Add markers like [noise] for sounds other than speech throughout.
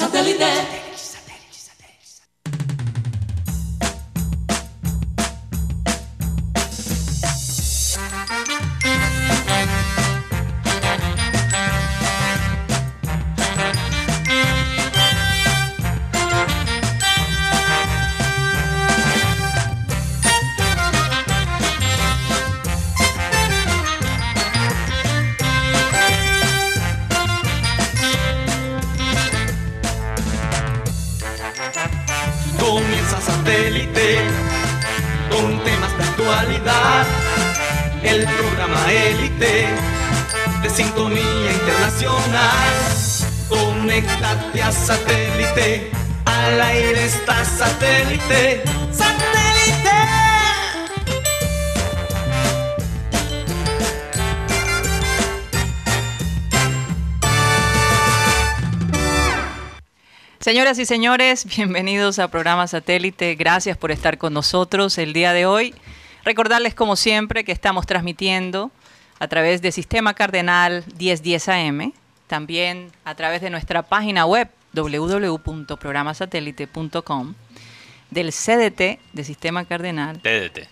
Satellite. Señoras y señores, bienvenidos a programa Satélite. Gracias por estar con nosotros el día de hoy. Recordarles, como siempre, que estamos transmitiendo a través de Sistema Cardenal 1010 AM, también a través de nuestra página web www.programasatélite.com, del CDT de Sistema Cardenal. TDT.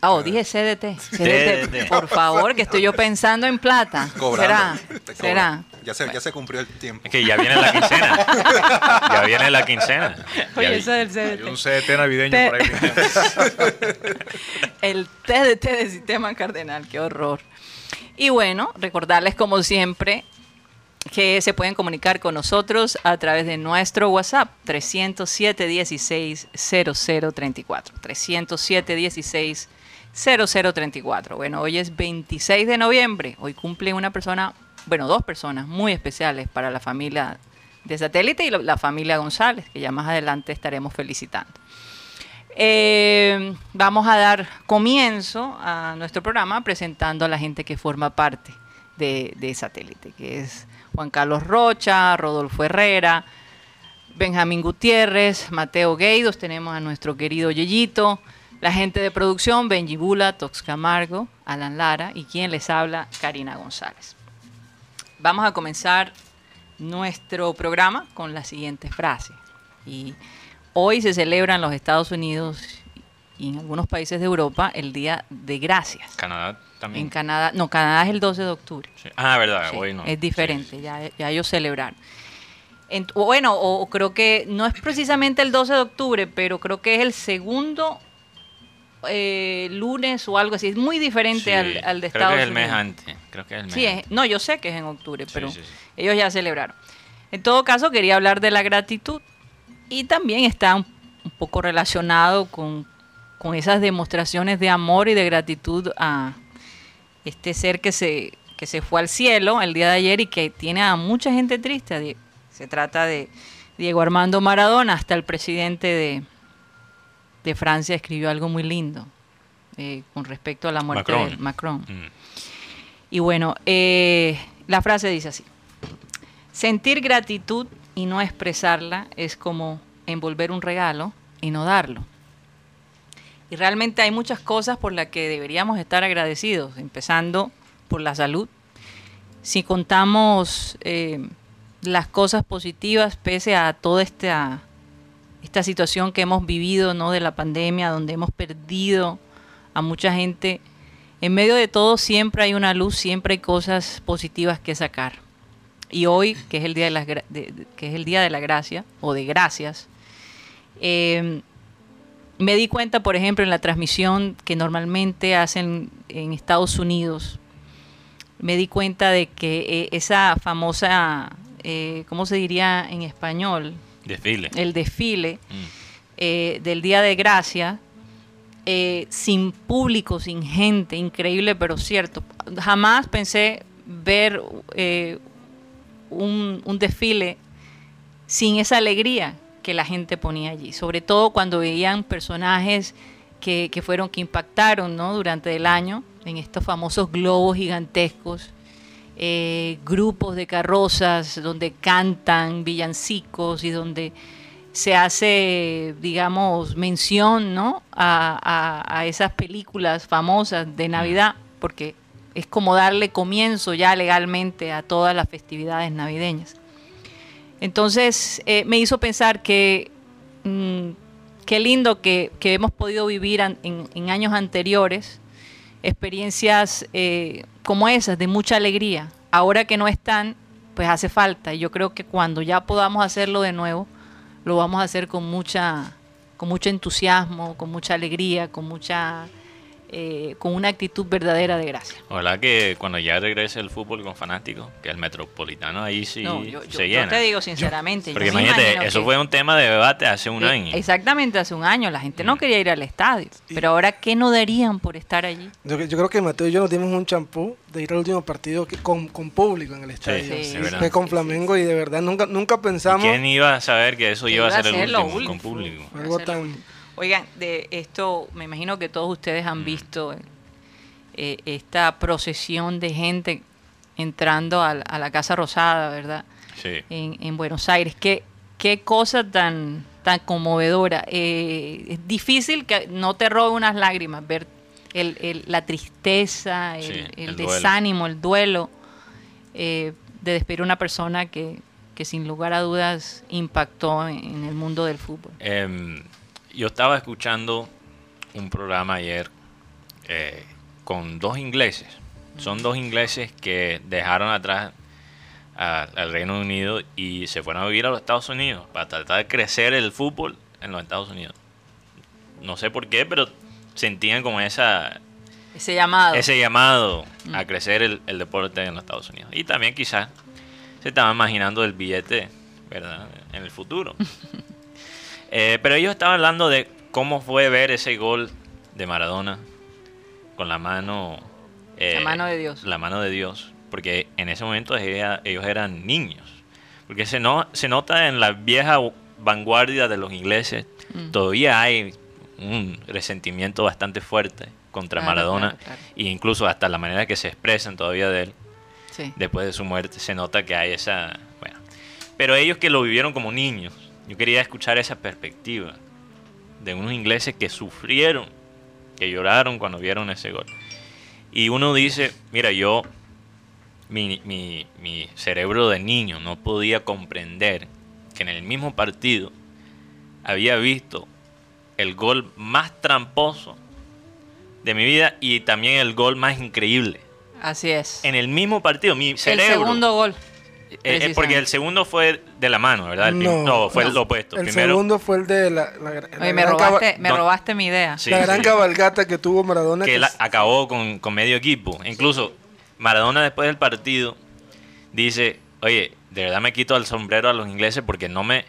Oh, dije CDT. CDT, por favor, que estoy yo pensando en plata. Cobrando. ¿Será? ¿Será? Ya se, ya se cumplió el tiempo. Es que ya viene la quincena. [laughs] ya viene la quincena. Oye, Ya- eso del CDT. Hay un CDT navideño Te- por ahí. [laughs] el TDT de Sistema Cardenal, qué horror. Y bueno, recordarles como siempre que se pueden comunicar con nosotros a través de nuestro WhatsApp 307 16 0034. 307 16 0034. Bueno, hoy es 26 de noviembre. Hoy cumple una persona, bueno, dos personas muy especiales para la familia de satélite y la- familia González, que ya más adelante estaremos felicitando. Eh, vamos a dar comienzo a nuestro programa presentando a la gente que forma parte de, de Satélite, que es Juan Carlos Rocha, Rodolfo Herrera, Benjamín Gutiérrez, Mateo Gueidos, tenemos a nuestro querido Yeyito, la gente de producción, Benji Bula, Tox Camargo, Alan Lara y quien les habla, Karina González. Vamos a comenzar nuestro programa con la siguiente frase. Y hoy se celebra en los Estados Unidos y en algunos países de Europa el Día de Gracias. Canadá también. En Canadá, no, Canadá es el 12 de octubre. Sí. Ah, verdad, Sí, hoy no. Es diferente, Sí, Ya, ya ellos celebraron. En- bueno, o, o creo que no es precisamente el 12 de octubre, pero creo que es el segundo eh, lunes o algo así. Es muy diferente sí. al, al de Creo Estados que es el mes Unidos. antes. Creo que es el mes Sí, es- no, yo sé que es en octubre, Sí, pero sí, ellos ya celebraron. En todo caso, quería hablar de la gratitud y también está un, un poco relacionado con, con esas demostraciones de amor y de gratitud a este ser que se, que se fue al cielo el día de ayer y que tiene a mucha gente triste. Se trata de Diego Armando Maradona, hasta el presidente de, de Francia escribió algo muy lindo eh, con respecto a la muerte Macron. de Macron. Mm. Y bueno, eh, la frase dice así. Sentir gratitud y no expresarla es como envolver un regalo y no darlo. Y realmente hay muchas cosas por las que deberíamos estar agradecidos, empezando por la salud. Si contamos eh, las cosas positivas pese a toda esta, esta situación que hemos vivido ¿no? de la pandemia, donde hemos perdido a mucha gente, en medio de todo siempre hay una luz, siempre hay cosas positivas que sacar. Y hoy, que es el día de, las que es el día de la gracia o de gracias, eh, me di cuenta, por ejemplo, en la transmisión que normalmente hacen en Estados Unidos, me di cuenta de que eh, esa famosa, eh, ¿cómo se diría en español? Desfile. El desfile Mm. eh, del Día de Gracia, eh, sin público, sin gente, increíble pero cierto. Jamás pensé ver eh, un, un desfile sin esa alegría que la gente ponía allí, sobre todo cuando veían personajes que, que fueron, que impactaron ¿no? durante el año en estos famosos globos gigantescos, eh, grupos de carrozas donde cantan villancicos y donde se hace, digamos, mención ¿no? a, a- a esas películas famosas de Navidad, porque es como darle comienzo ya legalmente a todas las festividades navideñas. Entonces eh, me hizo pensar que mm, qué lindo que, que hemos podido vivir an- en, en años anteriores experiencias eh, como esas, de mucha alegría. Ahora que no están, pues hace falta. Y yo creo que cuando ya podamos hacerlo de nuevo, lo vamos a hacer con mucha, con mucho entusiasmo, con mucha alegría, con mucha, eh, con una actitud verdadera de gracia. Ojalá que cuando ya regrese el fútbol con fanáticos, que el metropolitano ahí sí No, yo, yo- se yo llena. te digo sinceramente. Porque yo imagínate, eso que- fue un tema de debate hace un Eh, año. Exactamente, hace un año la gente no Mm. quería ir al estadio. Pero ahora, ¿qué no darían por estar allí? Yo, yo creo que Mateo y yo nos dimos un champú de ir al último partido que- con, con público en el estadio. Sí, Sí, verdad. Fue con Flamengo y de verdad nunca, nunca pensamos ¿Quién iba a saber que eso iba a iba a ser el último con público? algo tan... Oigan, de esto me imagino que todos ustedes Mm. han visto eh, esta procesión de gente entrando al- a, la Casa Rosada, ¿verdad? Sí. En, en Buenos Aires. Qué, qué cosa tan, tan conmovedora. Eh, es difícil que no te robe unas lágrimas ver el- el- la tristeza, el, Sí, desánimo, el duelo eh, de despedir a una persona que, que sin lugar a dudas impactó en, en el mundo del fútbol. Em, yo estaba escuchando un programa ayer eh, con dos ingleses. Son dos ingleses que dejaron atrás al Reino Unido y se fueron a vivir a los Estados Unidos para tratar de crecer el fútbol en los Estados Unidos. No sé por qué, pero sentían como esa, Ese llamado. ese llamado a crecer el, el deporte en los Estados Unidos. Y también quizás se estaban imaginando el billete, ¿verdad? En el futuro. [laughs] Eh, pero ellos estaban hablando de cómo fue ver ese gol de Maradona con la mano... eh, La mano de Dios. La mano de Dios. Porque en ese momento ella- ellos eran niños. Porque se, no, se nota en la vieja vanguardia de los ingleses, Mm. todavía hay un resentimiento bastante fuerte contra Claro, Maradona claro, claro. e incluso hasta la manera que se expresan todavía de él Sí. después de su muerte se nota que hay esa bueno pero ellos que lo vivieron como niños yo quería escuchar esa perspectiva de unos ingleses que sufrieron que lloraron cuando vieron ese gol y uno dice mira yo mi, mi, mi cerebro de niño no podía comprender que en el mismo partido había visto el gol más tramposo de mi vida y también el gol más increíble Así es. en el mismo partido. Mi el cerebro. segundo gol. Eh, eh, porque el segundo fue de la mano, ¿verdad? El no, fue no. el opuesto. El Primero, segundo fue el de la, la, la Oye, me robaste, me robaste mi idea. Sí, la gran sí. cabalgata que tuvo Maradona. que que él es- acabó con, con medio equipo. Incluso Maradona después del partido dice, oye, de verdad me quito el sombrero a los ingleses porque no me,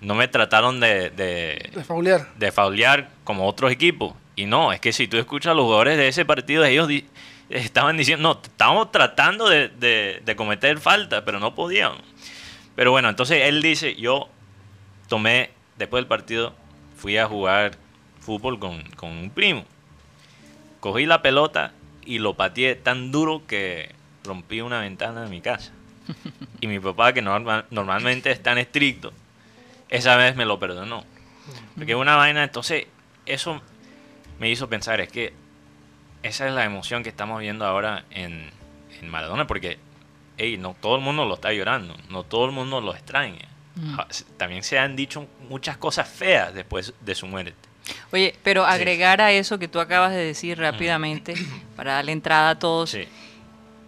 no me trataron de, de, de faulear. de faulear como otros equipos. Y no, es que si tú escuchas a los jugadores de ese partido, ellos di- estaban diciendo, no, estábamos tratando de, de- cometer falta, pero no podían. Pero bueno, entonces él dice, yo tomé, después del partido, fui a jugar fútbol con, con un primo. Cogí la pelota y lo pateé tan duro que rompí una ventana de mi casa. Y mi papá, que norma- normalmente es tan estricto, esa vez me lo perdonó. Porque una vaina, entonces, eso me hizo pensar, es que esa es la emoción que estamos viendo ahora en, en Maradona, porque ey, no todo el mundo lo está llorando, no todo el mundo lo extraña. Mm. Ja- También se han dicho muchas cosas feas después de su muerte. Oye, pero agregar a eso que tú acabas de decir rápidamente, [clears throat] para darle entrada a todos, Sí,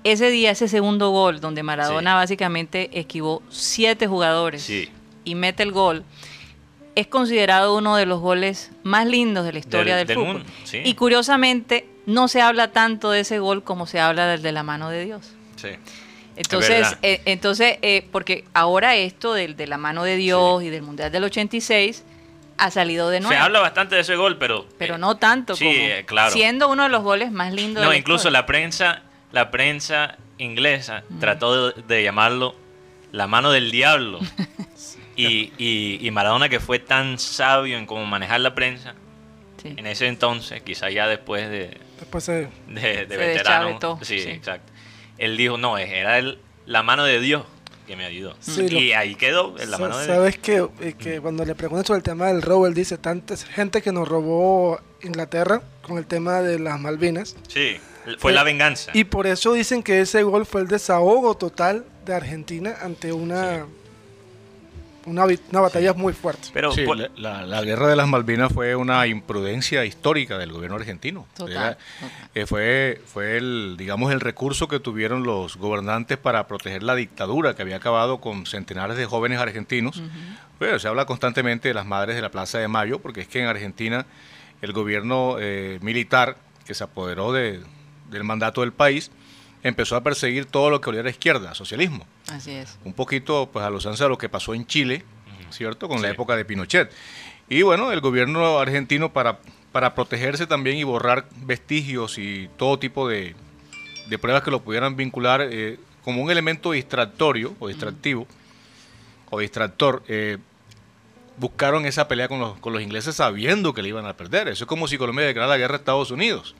ese día, ese segundo gol, donde Maradona Sí. básicamente esquivó siete jugadores y mete el gol, es considerado uno de los goles más lindos de la historia del, Del- del fútbol. mundo, sí. Y curiosamente, no se habla tanto de ese gol como se habla del de la mano de Dios. sí. Entonces, eh, entonces eh, porque ahora esto del de la mano de Dios y del Mundial del 86 ha salido de nuevo. Se habla bastante de ese gol, pero... pero eh, no tanto sí, como claro. siendo uno de los goles más lindos No, de la incluso historia. la prensa, la prensa inglesa trató de, de llamarlo la mano del diablo. [laughs] y, y, y Maradona, que fue tan sabio en cómo manejar la prensa, Sí. en ese entonces, quizá ya después de, Después se... de, de Se veterano. deschavetó, Sí, sí. exacto. Él dijo, no, era el, la mano de Dios que me ayudó. Sí, y lo- ahí quedó, en la mano de Dios. ¿Sabes que, eh, que cuando le preguntan sobre el tema del robo, él dice, tanta gente que nos robó Inglaterra con el tema de las Malvinas. Sí, fue la venganza. Y por eso dicen que ese gol fue el desahogo total de Argentina ante una una, vi- una batalla muy fuerte. Pero Sí, por- la, guerra de las Malvinas fue una imprudencia histórica del gobierno argentino. Total, Era- total. eh, fue fue el, digamos, el recurso que tuvieron los gobernantes para proteger la dictadura que había acabado con centenares de jóvenes argentinos. Bueno, se habla constantemente de las madres de la Plaza de Mayo, porque es que en Argentina el gobierno eh, militar que se apoderó de- del mandato del país empezó a perseguir todo lo que oliera a izquierda, socialismo Así es. un poquito pues a los de lo que pasó en Chile, ¿cierto? Con la época de Pinochet. Y bueno, el gobierno argentino para, para protegerse también y borrar vestigios y todo tipo de, de pruebas que lo pudieran vincular eh, como un elemento distractorio o distractivo o distractor, eh, buscaron esa pelea con los, con los ingleses sabiendo que le iban a perder. Eso es como si Colombia declarara la guerra a Estados Unidos,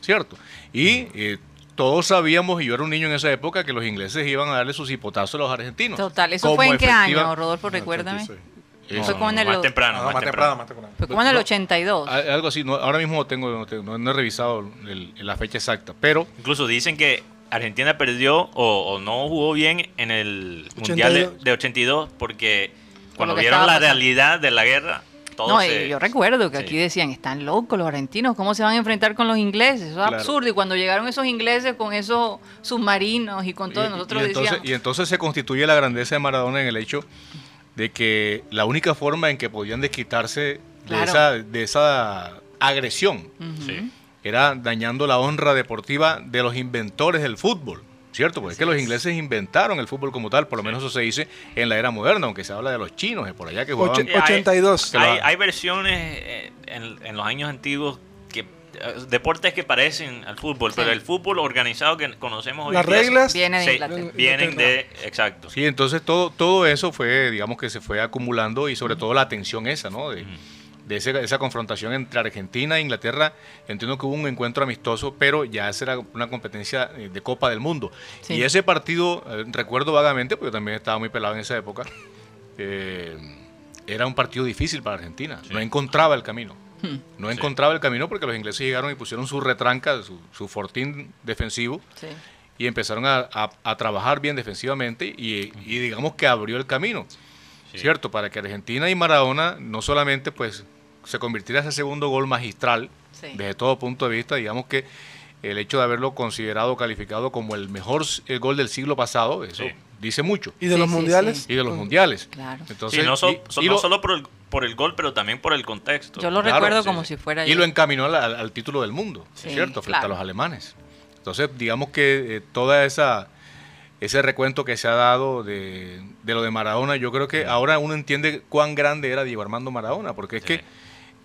¿cierto? Y eh, todos sabíamos, y yo era un niño en esa época, que los ingleses iban a darle sus hipotazos a los argentinos. Total, ¿eso Como fue en qué efectiva- año, Rodolfo? Recuérdame. Eh, Fue como en el- más temprano, No, más más temprano. más temprano. Fue como en el No, 82. a- Algo así, no, ahora mismo no tengo, no, tengo- no- no he revisado el- la fecha exacta, pero Incluso dicen que Argentina perdió o, o no jugó bien en el Mundial de, 82. de 82 porque cuando que vieron estaba la pasando. realidad de la guerra, No, eh, yo recuerdo que sí. aquí decían, están locos los argentinos, ¿cómo se van a enfrentar con los ingleses? Eso es Claro. absurdo. Y cuando llegaron esos ingleses con esos submarinos y con todo, y, nosotros y entonces, decíamos... y entonces se constituye la grandeza de Maradona en el hecho de que la única forma en que podían desquitarse de, esa, de esa agresión. Sí. era dañando la honra deportiva de los inventores del fútbol. ¿Cierto? Porque es que los ingleses inventaron el fútbol como tal, por lo menos eso se dice en la era moderna, aunque se habla de los chinos, por allá que jugaban. Ocho- 82. Que lo Hay, ha- hay versiones eh, en, en los años antiguos que eh, deportes que parecen al fútbol, Sí. pero el fútbol organizado que conocemos hoy Las en día reglas Viene de sí, Inglaterra. vienen de exacto. Sí, entonces todo, todo eso fue, digamos que se fue acumulando y sobre todo la tensión esa, ¿no? De, de ese- esa confrontación entre Argentina e Inglaterra. Entiendo que hubo un encuentro amistoso, pero ya esa era una competencia eh, de Copa del Mundo. Sí. Y ese partido, eh, recuerdo vagamente, porque yo también estaba muy pelado en esa época, eh, era un partido difícil para Argentina. No encontraba el camino. Hmm. No encontraba el camino porque los ingleses llegaron y pusieron su retranca, su, su fortín defensivo Sí. y empezaron a, a- a trabajar bien defensivamente y, y digamos que abrió el camino, Sí. ¿cierto? Para que Argentina y Maradona no solamente pues se convirtiera ese segundo gol magistral Sí. desde todo punto de vista, digamos que el hecho de haberlo considerado, calificado como el mejor el gol del siglo pasado, eso Sí. dice mucho. y de Sí, los sí, mundiales. sí. Y de los mundiales. Claro. Entonces, Sí, no, so- y- so- y no lo- solo por el, por el gol, pero también por el contexto. Yo lo Claro, recuerdo sí, como sí. si fuera Y lo encaminó al, al- al título del mundo, Sí, ¿cierto? Frente claro. a los alemanes. Entonces, digamos que eh, toda esa ese recuento que se ha dado de, de lo de Maradona, yo creo que ahora uno entiende cuán grande era Diego Armando Maradona, porque es Sí. que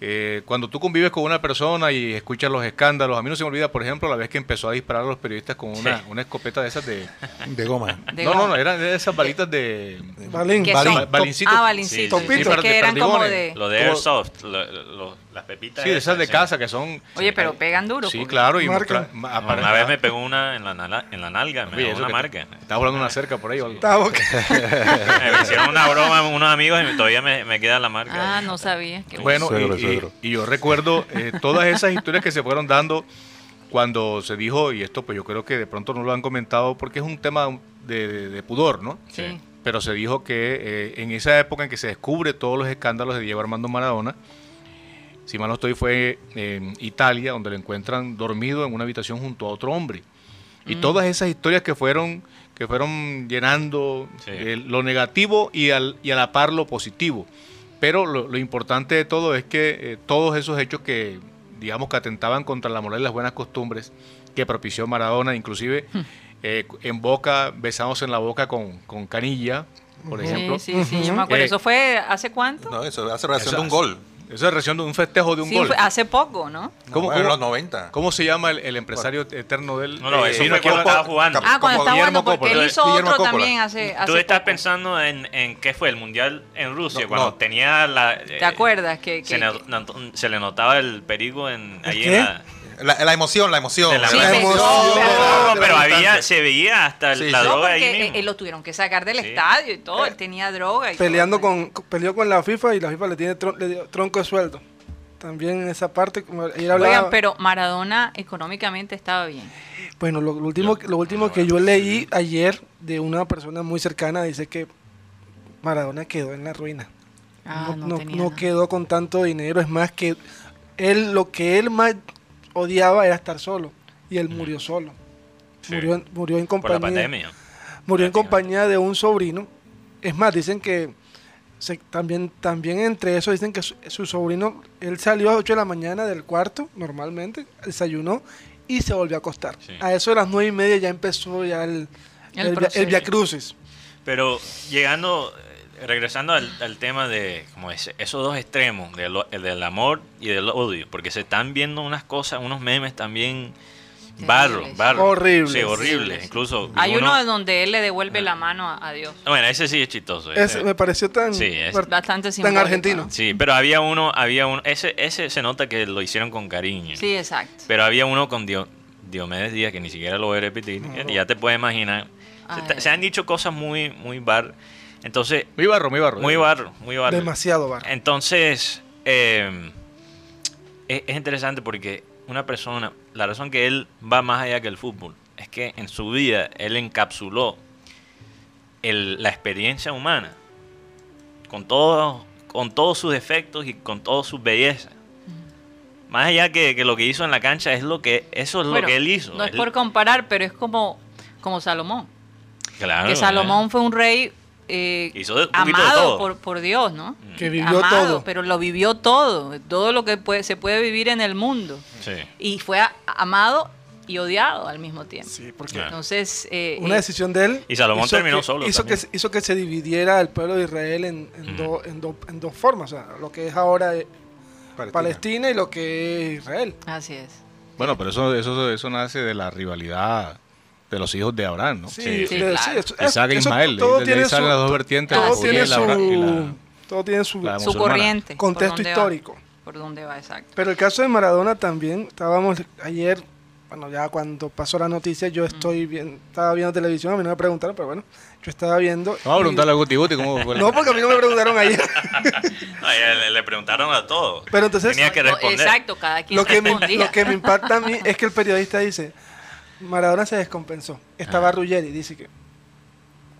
eh, cuando tú convives con una persona y escuchas los escándalos, a mí no se me olvida, por ejemplo, la vez que empezó a disparar a los periodistas con una, Sí. una escopeta de esas de... De goma. De no, no, goma. no, eran de esas balitas de... Balín. ¿Qué Balín- son? balincito. Ah, balincito. Sí, sí, sí, sí. que eran como de... Lo de Airsoft, lo- lo- las pepitas. Sí, de esas de sí. casa que son... Oye, pero pegan duro. Sí, claro. Y Marcan. mostra- ma- No, apare- una vez me pegó una en la, nala- en la nalga, me Oye, una marca. Estaba volando una cerca por ahí o algo. Estaba- [laughs] me hicieron una broma unos amigos y todavía me, me queda la marca. Ah, no sabía. Qué Bueno, Suegro, y, y- suegro. y yo recuerdo eh, todas esas historias que se fueron dando cuando se dijo, y esto pues yo creo que de pronto no lo han comentado porque es un tema de, de- de pudor, ¿no? Sí. Pero se dijo que eh, en esa época en que se descubre todos los escándalos de Diego Armando Maradona, si mal no estoy, fue en Italia, donde lo encuentran dormido en una habitación junto a otro hombre. Y todas esas historias que fueron, que fueron llenando Sí. eh, lo negativo y, al, y a la par lo positivo. Pero lo, lo importante de todo es que eh, todos esos hechos que, digamos, que atentaban contra la moral y las buenas costumbres que propició Maradona, inclusive eh, en boca, besamos en la boca con, con canilla, por ejemplo. Sí, sí, sí, yo me acuerdo. Eh, ¿Eso fue hace cuánto? No, eso hace relación de un gol. Esa es reacción de un festejo de un sí, gol. fue hace poco, ¿no? ¿Cómo- No, en los 90. ¿Cómo se llama el, el empresario eterno del No, no, eh, eso vino fue cuando estaba jugando. Ah, cuando Guillermo jugando, porque él Coppola. hizo Guillermo otro Coppola. también hace, hace Tú estás poco. pensando en, en qué fue el mundial en Rusia, No, cuando no. tenía la. eh, ¿Te acuerdas? Que, Se, que- le, not- se le notaba el perigo en, ahí qué? en la. La, la emoción, la emoción. la Sí, la- pero- No, pero- pero había, se veía hasta Sí, la sí. no, droga ahí porque mismo. eh, lo tuvieron que sacar del Sí. estadio y todo. Él tenía droga y peleando todo. con, con- peleó con la FIFA y la FIFA le tiene tron- le dio tronco de sueldo. También en esa parte, como hablaba, Oigan, pero Maradona económicamente estaba bien. bueno, lo, lo último, lo último que yo leí ayer de una persona muy cercana dice que Maradona quedó en la ruina. Ah, no, no, tenía no quedó con tanto dinero. Es más que él lo que él más odiaba era estar solo. Y él murió solo. Sí. Murió, en- murió en Por la compañía. pandemia. Murió en compañía de un sobrino. Es más, dicen que se- también, también entre eso dicen que su, su sobrino, él salió a las 8 de la mañana del cuarto, normalmente, desayunó y se volvió a acostar. Sí. A eso de las 9 y media ya empezó ya el, El el, el Via Crucis. Pero llegando, regresando al, al tema de como ese- esos dos extremos, del, el del amor y del odio, porque se están viendo unas cosas, unos memes también barro, barro. Horribles. Sí, horribles. Horribles. Incluso Hay uno- uno donde él le devuelve la mano a, a Dios. Bueno, ese sí es chistoso. Ese ese- me pareció tan, Sí, es Bastante tan simbólico, argentino. ¿no? Sí, pero había uno, había uno, ese, ese se nota que lo hicieron con cariño. Sí, exacto. Pero había uno con Dio- Diomedes Díaz que ni siquiera lo voy a repetir. que Ya te puedes imaginar. Se, se han dicho cosas muy, muy bar. Entonces, Muy barro, muy barro. muy barro, muy barro. Demasiado barro. Entonces, eh, es, es interesante porque una persona, la razón que él va más allá que el fútbol, es que en su vida él encapsuló el- la experiencia humana con, todo, con todos sus defectos y con todas sus bellezas. Más allá que, que lo que hizo en la cancha, es lo que, eso es Bueno, lo que él hizo. No es Él- por comparar, pero es como, como Salomón. claro, que Salomón eh. fue un rey eh, Hizo un poquito de amado todo. por, por Dios, ¿no? Que vivió Amado, todo. pero lo vivió todo, todo lo que puede, se puede vivir en el mundo. Sí. Y fue a- amado y odiado al mismo tiempo. Sí, porque. Entonces, eh, una eh, decisión de él. Y Salomón hizo terminó que- solo Hizo que, hizo que se dividiera el pueblo de Israel en, en, Ujú. do- en, do- en dos formas. O sea, lo que es ahora eh, Palestina. y lo que es Israel. así es. Bueno, pero eso, eso, eso nace de la rivalidad de los hijos de Abraham, ¿no? Sí, Sí, sí, de- claro. eso- Isaac e Ismael, todo tiene su- las dos vertientes, todo judía tiene y la abra- y la- su, todo tiene su la Su corriente. por contexto dónde va, histórico. por dónde va, exacto. Pero el caso de Maradona también, estábamos ayer, bueno, ya cuando pasó la noticia, yo estoy bien, estaba viendo televisión, a mí no me preguntaron, pero bueno, yo estaba viendo. Vamos a preguntarle a Guti Guti cómo fue. No, porque a mí no me preguntaron ayer. [laughs] Ay, le, le preguntaron a todos. Pero entonces- Tenía que No, responder. Exacto, cada quien lo, que me, lo que me impacta a mí es que el periodista dice, Maradona se descompensó. Estaba Ruggeri, dice que,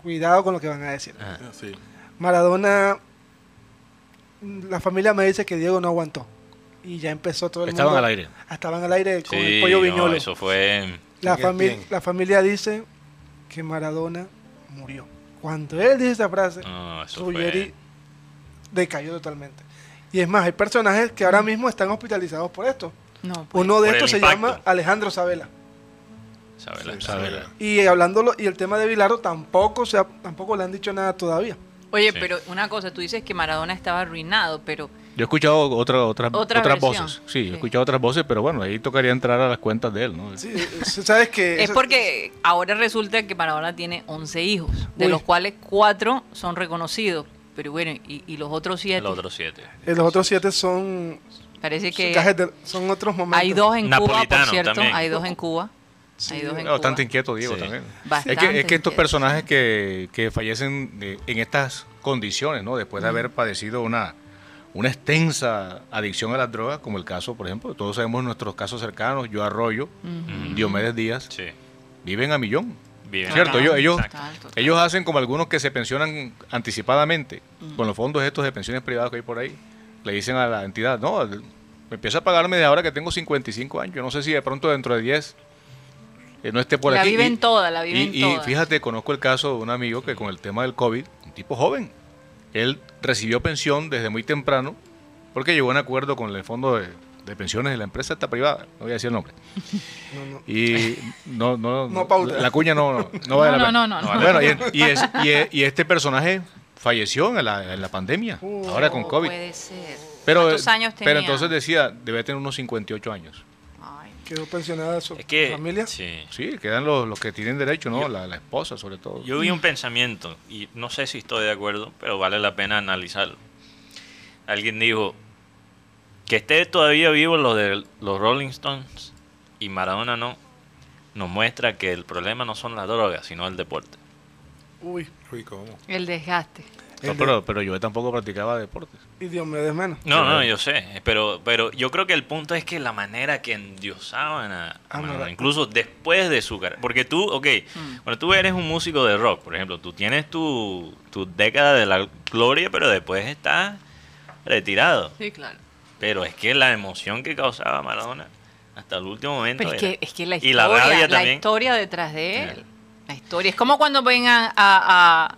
cuidado con lo que van a decir. Ah. Sí. Maradona, la familia me dice que Diego no aguantó. Y ya empezó todo el Estaban mundo. al aire. Estaban al aire con Sí, el pollo no, viñolo. eso fue. La, ¿Quién? fami- ¿Quién? la familia dice que Maradona murió. Cuando él dice esa frase, No, Ruggeri fue. decayó totalmente. Y es más, hay personajes que ahora mismo están hospitalizados por esto. No, pues, Uno de Por estos se impacto. llama Alejandro Sabela. Sabela, Sí, Sabela. Y hablándolo, y el tema de Bilardo tampoco se ha- tampoco le han dicho nada todavía. Oye, Sí. pero una cosa, tú dices que Maradona estaba arruinado, pero Yo he escuchado otra, otra, Otra otras versión. voces. Sí, Sí. he escuchado otras voces, pero bueno, ahí tocaría entrar a las cuentas de él, ¿no? Sí, eh, sabes que es porque ahora resulta que Maradona tiene 11 hijos, de Uy. los cuales 4 son reconocidos. Pero bueno, y, y los otros 7, Los otros siete. eh, los otros siete son parece son, que gajes de- son otros momentos. hay dos en Cuba, por cierto, también. hay dos en Cuba. Sí, hay dos en Bastante Cuba. inquieto, Diego, Sí. también. Bastante Es que, es que estos personajes que, que fallecen de- en estas condiciones, ¿no? Después de haber padecido una, una extensa adicción a las drogas, como el caso, por ejemplo, todos sabemos nuestros casos cercanos, yo Arroyo. Diomedes Díaz, Sí. viven a millón. Bien. Cierto, ellos, ellos, Total, total. ellos hacen como algunos que se pensionan anticipadamente, con los fondos estos de pensiones privadas que hay por ahí. Le dicen a la entidad, no, me empieza a pagarme de ahora que tengo 55 años. Yo no sé si de pronto dentro de 10 eh, no esté por la aquí. viven Y- toda, la viven y, y toda. fíjate, conozco el caso de un amigo que con el tema del COVID, un tipo joven, él recibió pensión desde muy temprano porque llegó a un acuerdo con el fondo de, de pensiones de la empresa esta privada, no voy a decir el nombre. No, no. Y no, no, [laughs] No pauta. la cuña no, no, no [laughs] vale No, la no, pena. no, no, no. Bueno, y, y es- y es- y este personaje falleció en la, en la pandemia, Uh, ahora con No COVID. puede ser. Pero, ¿Cuántos años tenía? pero entonces decía, debe tener unos 58 años. Quedó pensionada su Es que. familia. Sí. Sí, quedan los, los que tienen derecho, ¿no? Yo- la, la esposa, sobre todo. Yo vi un pensamiento, y no sé si estoy de acuerdo, pero vale la pena analizarlo. Alguien dijo que esté todavía vivo lo de los Rolling Stones y Maradona no, nos muestra que el problema no son las drogas, sino el deporte. Uy, Uy, ¿cómo? el desgaste. No, pero, pero yo tampoco practicaba deportes. Y Diomedes menos. No, no, yo sé, pero, pero yo creo que el punto es que la manera que endiosaban a, a Ah, Maradona, mira. incluso después de su carrera, porque tú, ok, cuando tú eres un músico de rock, por ejemplo, tú tienes tu, tu década de la gloria, pero después estás retirado. Sí, claro. Pero es que la emoción que causaba Maradona hasta el último momento. Pero es era- que, es que la y historia, la rabia la también. historia detrás de él. La historia. Es como cuando vengan a, a,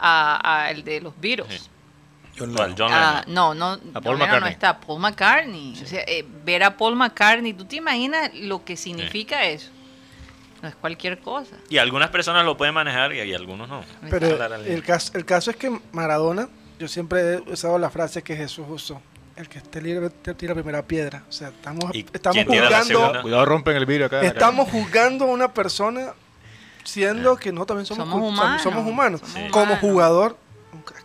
a- a el de los Beatles. Sí. John ¿Cuál? Lennon. John Ah, no, no, A Paul Lennon no McCartney. está, Paul McCartney. O sea, eh, ver a Paul McCartney, ¿tú te imaginas lo que significa eso? No es cualquier cosa. Y algunas personas lo pueden manejar y, y algunos no. Pero el caso, el caso es que Maradona, yo siempre he usado la frase que Jesús usó. El que esté libre te tira la primera piedra. O sea, estamos, ¿Y estamos segunda? Cuidado, rompen el vidrio acá. estamos juzgando a una persona siendo que no también somos, Somos humanos, somos humanos. somos Sí. Como jugador, un crack.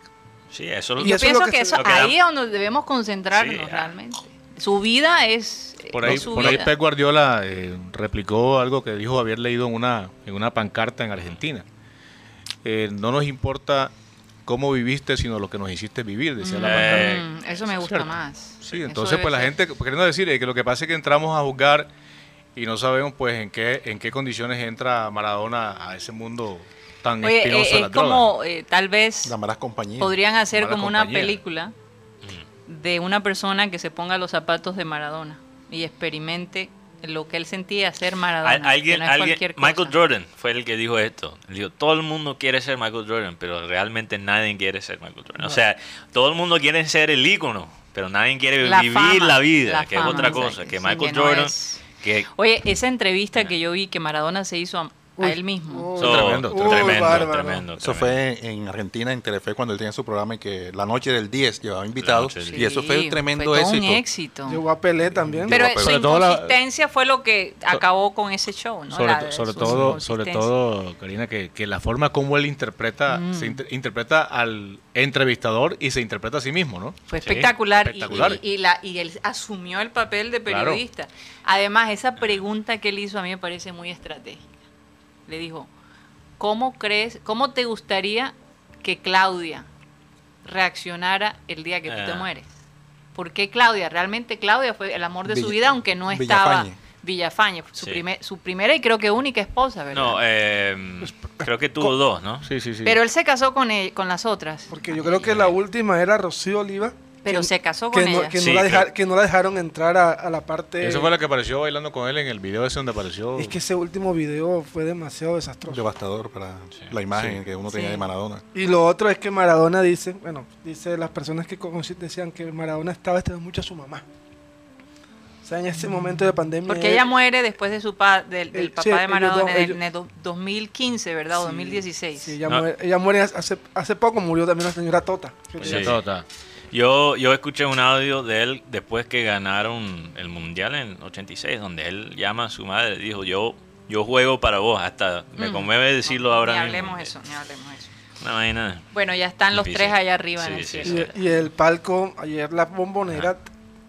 Sí, eso Y Yo eso es pienso lo que, que se- eso, lo que da- ahí es donde debemos concentrarnos Sí, realmente. Su vida es Por es ahí, su por ahí. Pep Guardiola eh, replicó algo que dijo haber leído en una, en una pancarta en Argentina. Eh, no nos importa cómo viviste, sino lo que nos hiciste vivir, decía la pancarta. Eh, Mm, eso me gusta cierto. más. Sí, entonces pues la ser. gente, queriendo decir eh, que lo que pasa es que entramos a juzgar y no sabemos pues en qué, en qué condiciones entra Maradona a ese mundo tan Oye, espinoso eh, de la es droga. como eh, tal vez Las malas compañías. podrían hacer Mala como una película de una persona que se ponga los zapatos de Maradona y experimente lo que él sentía ser Maradona. Al- alguien, no alguien. Michael Jordan fue el que dijo esto. Dijo, todo el mundo quiere ser Michael Jordan, pero realmente nadie quiere ser Michael Jordan. O sea, todo el mundo quiere ser el ícono, pero nadie quiere La vivir fama, la vida, la que es otra o sea, cosa. que Michael que no Jordan, es- que Oye, esa entrevista que yo vi que Maradona se hizo a, a él mismo. uy, So, tremendo, uy, tremendo, bárbaro. tremendo, Eso fue en Argentina, en Telefe, cuando él tenía su programa y que la noche del 10 llevaba invitados. y eso fue un tremendo fue todo éxito. un éxito. Llegó a Pelé también. Pero su la- inconsistencia fue lo que acabó con ese show, ¿no? sobre, La- todo, sobre todo, Karina, que, que la forma como él interpreta, Mm. se inter- interpreta al entrevistador y se interpreta a sí mismo, ¿no? Fue Sí, espectacular, y- espectacular. Y, y la, y él asumió el papel de Claro. periodista. Además, esa pregunta que él hizo a mí me parece muy estratégica. Le dijo, ¿cómo crees, cómo te gustaría que Claudia reaccionara el día que tú te Ah. mueres? ¿Por qué Claudia? Realmente Claudia fue el amor de su vida, aunque no estaba Villafañe. Su, Sí. primer- su primera y creo que única esposa, ¿verdad? No, eh, creo que tuvo dos, ¿no? Sí, sí, sí. Pero él se casó con, él- con las otras, Porque yo creo que la última era Rocío Oliva. Pero que- se casó con que no, ella. que, no Sí, la deja- creo- que no la dejaron entrar a, a la parte. Eso fue la que apareció bailando con él en el video ese donde apareció. Es que ese último video fue demasiado desastroso. Devastador para la imagen Sí. que uno tenía Sí. de Maradona. Y lo otro es que Maradona dice, bueno, dice las personas que decían que Maradona estaba extrañando mucho a su mamá. O sea, en ese momento de pandemia. Porque ella muere después de su pa- del, del Eh, papá sí, de Maradona en el- ellos- en el do- 2015, ¿verdad? O Sí, 2016. Sí, ella, No. muere, ella muere hace, hace poco, murió también la señora Tota. Pues Sí. Yo, yo escuché un audio de él después que ganaron el mundial en 86, donde él llama a su madre y dijo, yo, yo juego para vos, hasta me Mm. conmueve decirlo No, ahora Ni mismo. hablemos eso, ni hablemos eso. Una vaina. Bueno, ya están los Difícil. tres allá arriba en Sí, el sí, cielo. Y, y el palco, ayer la bombonera,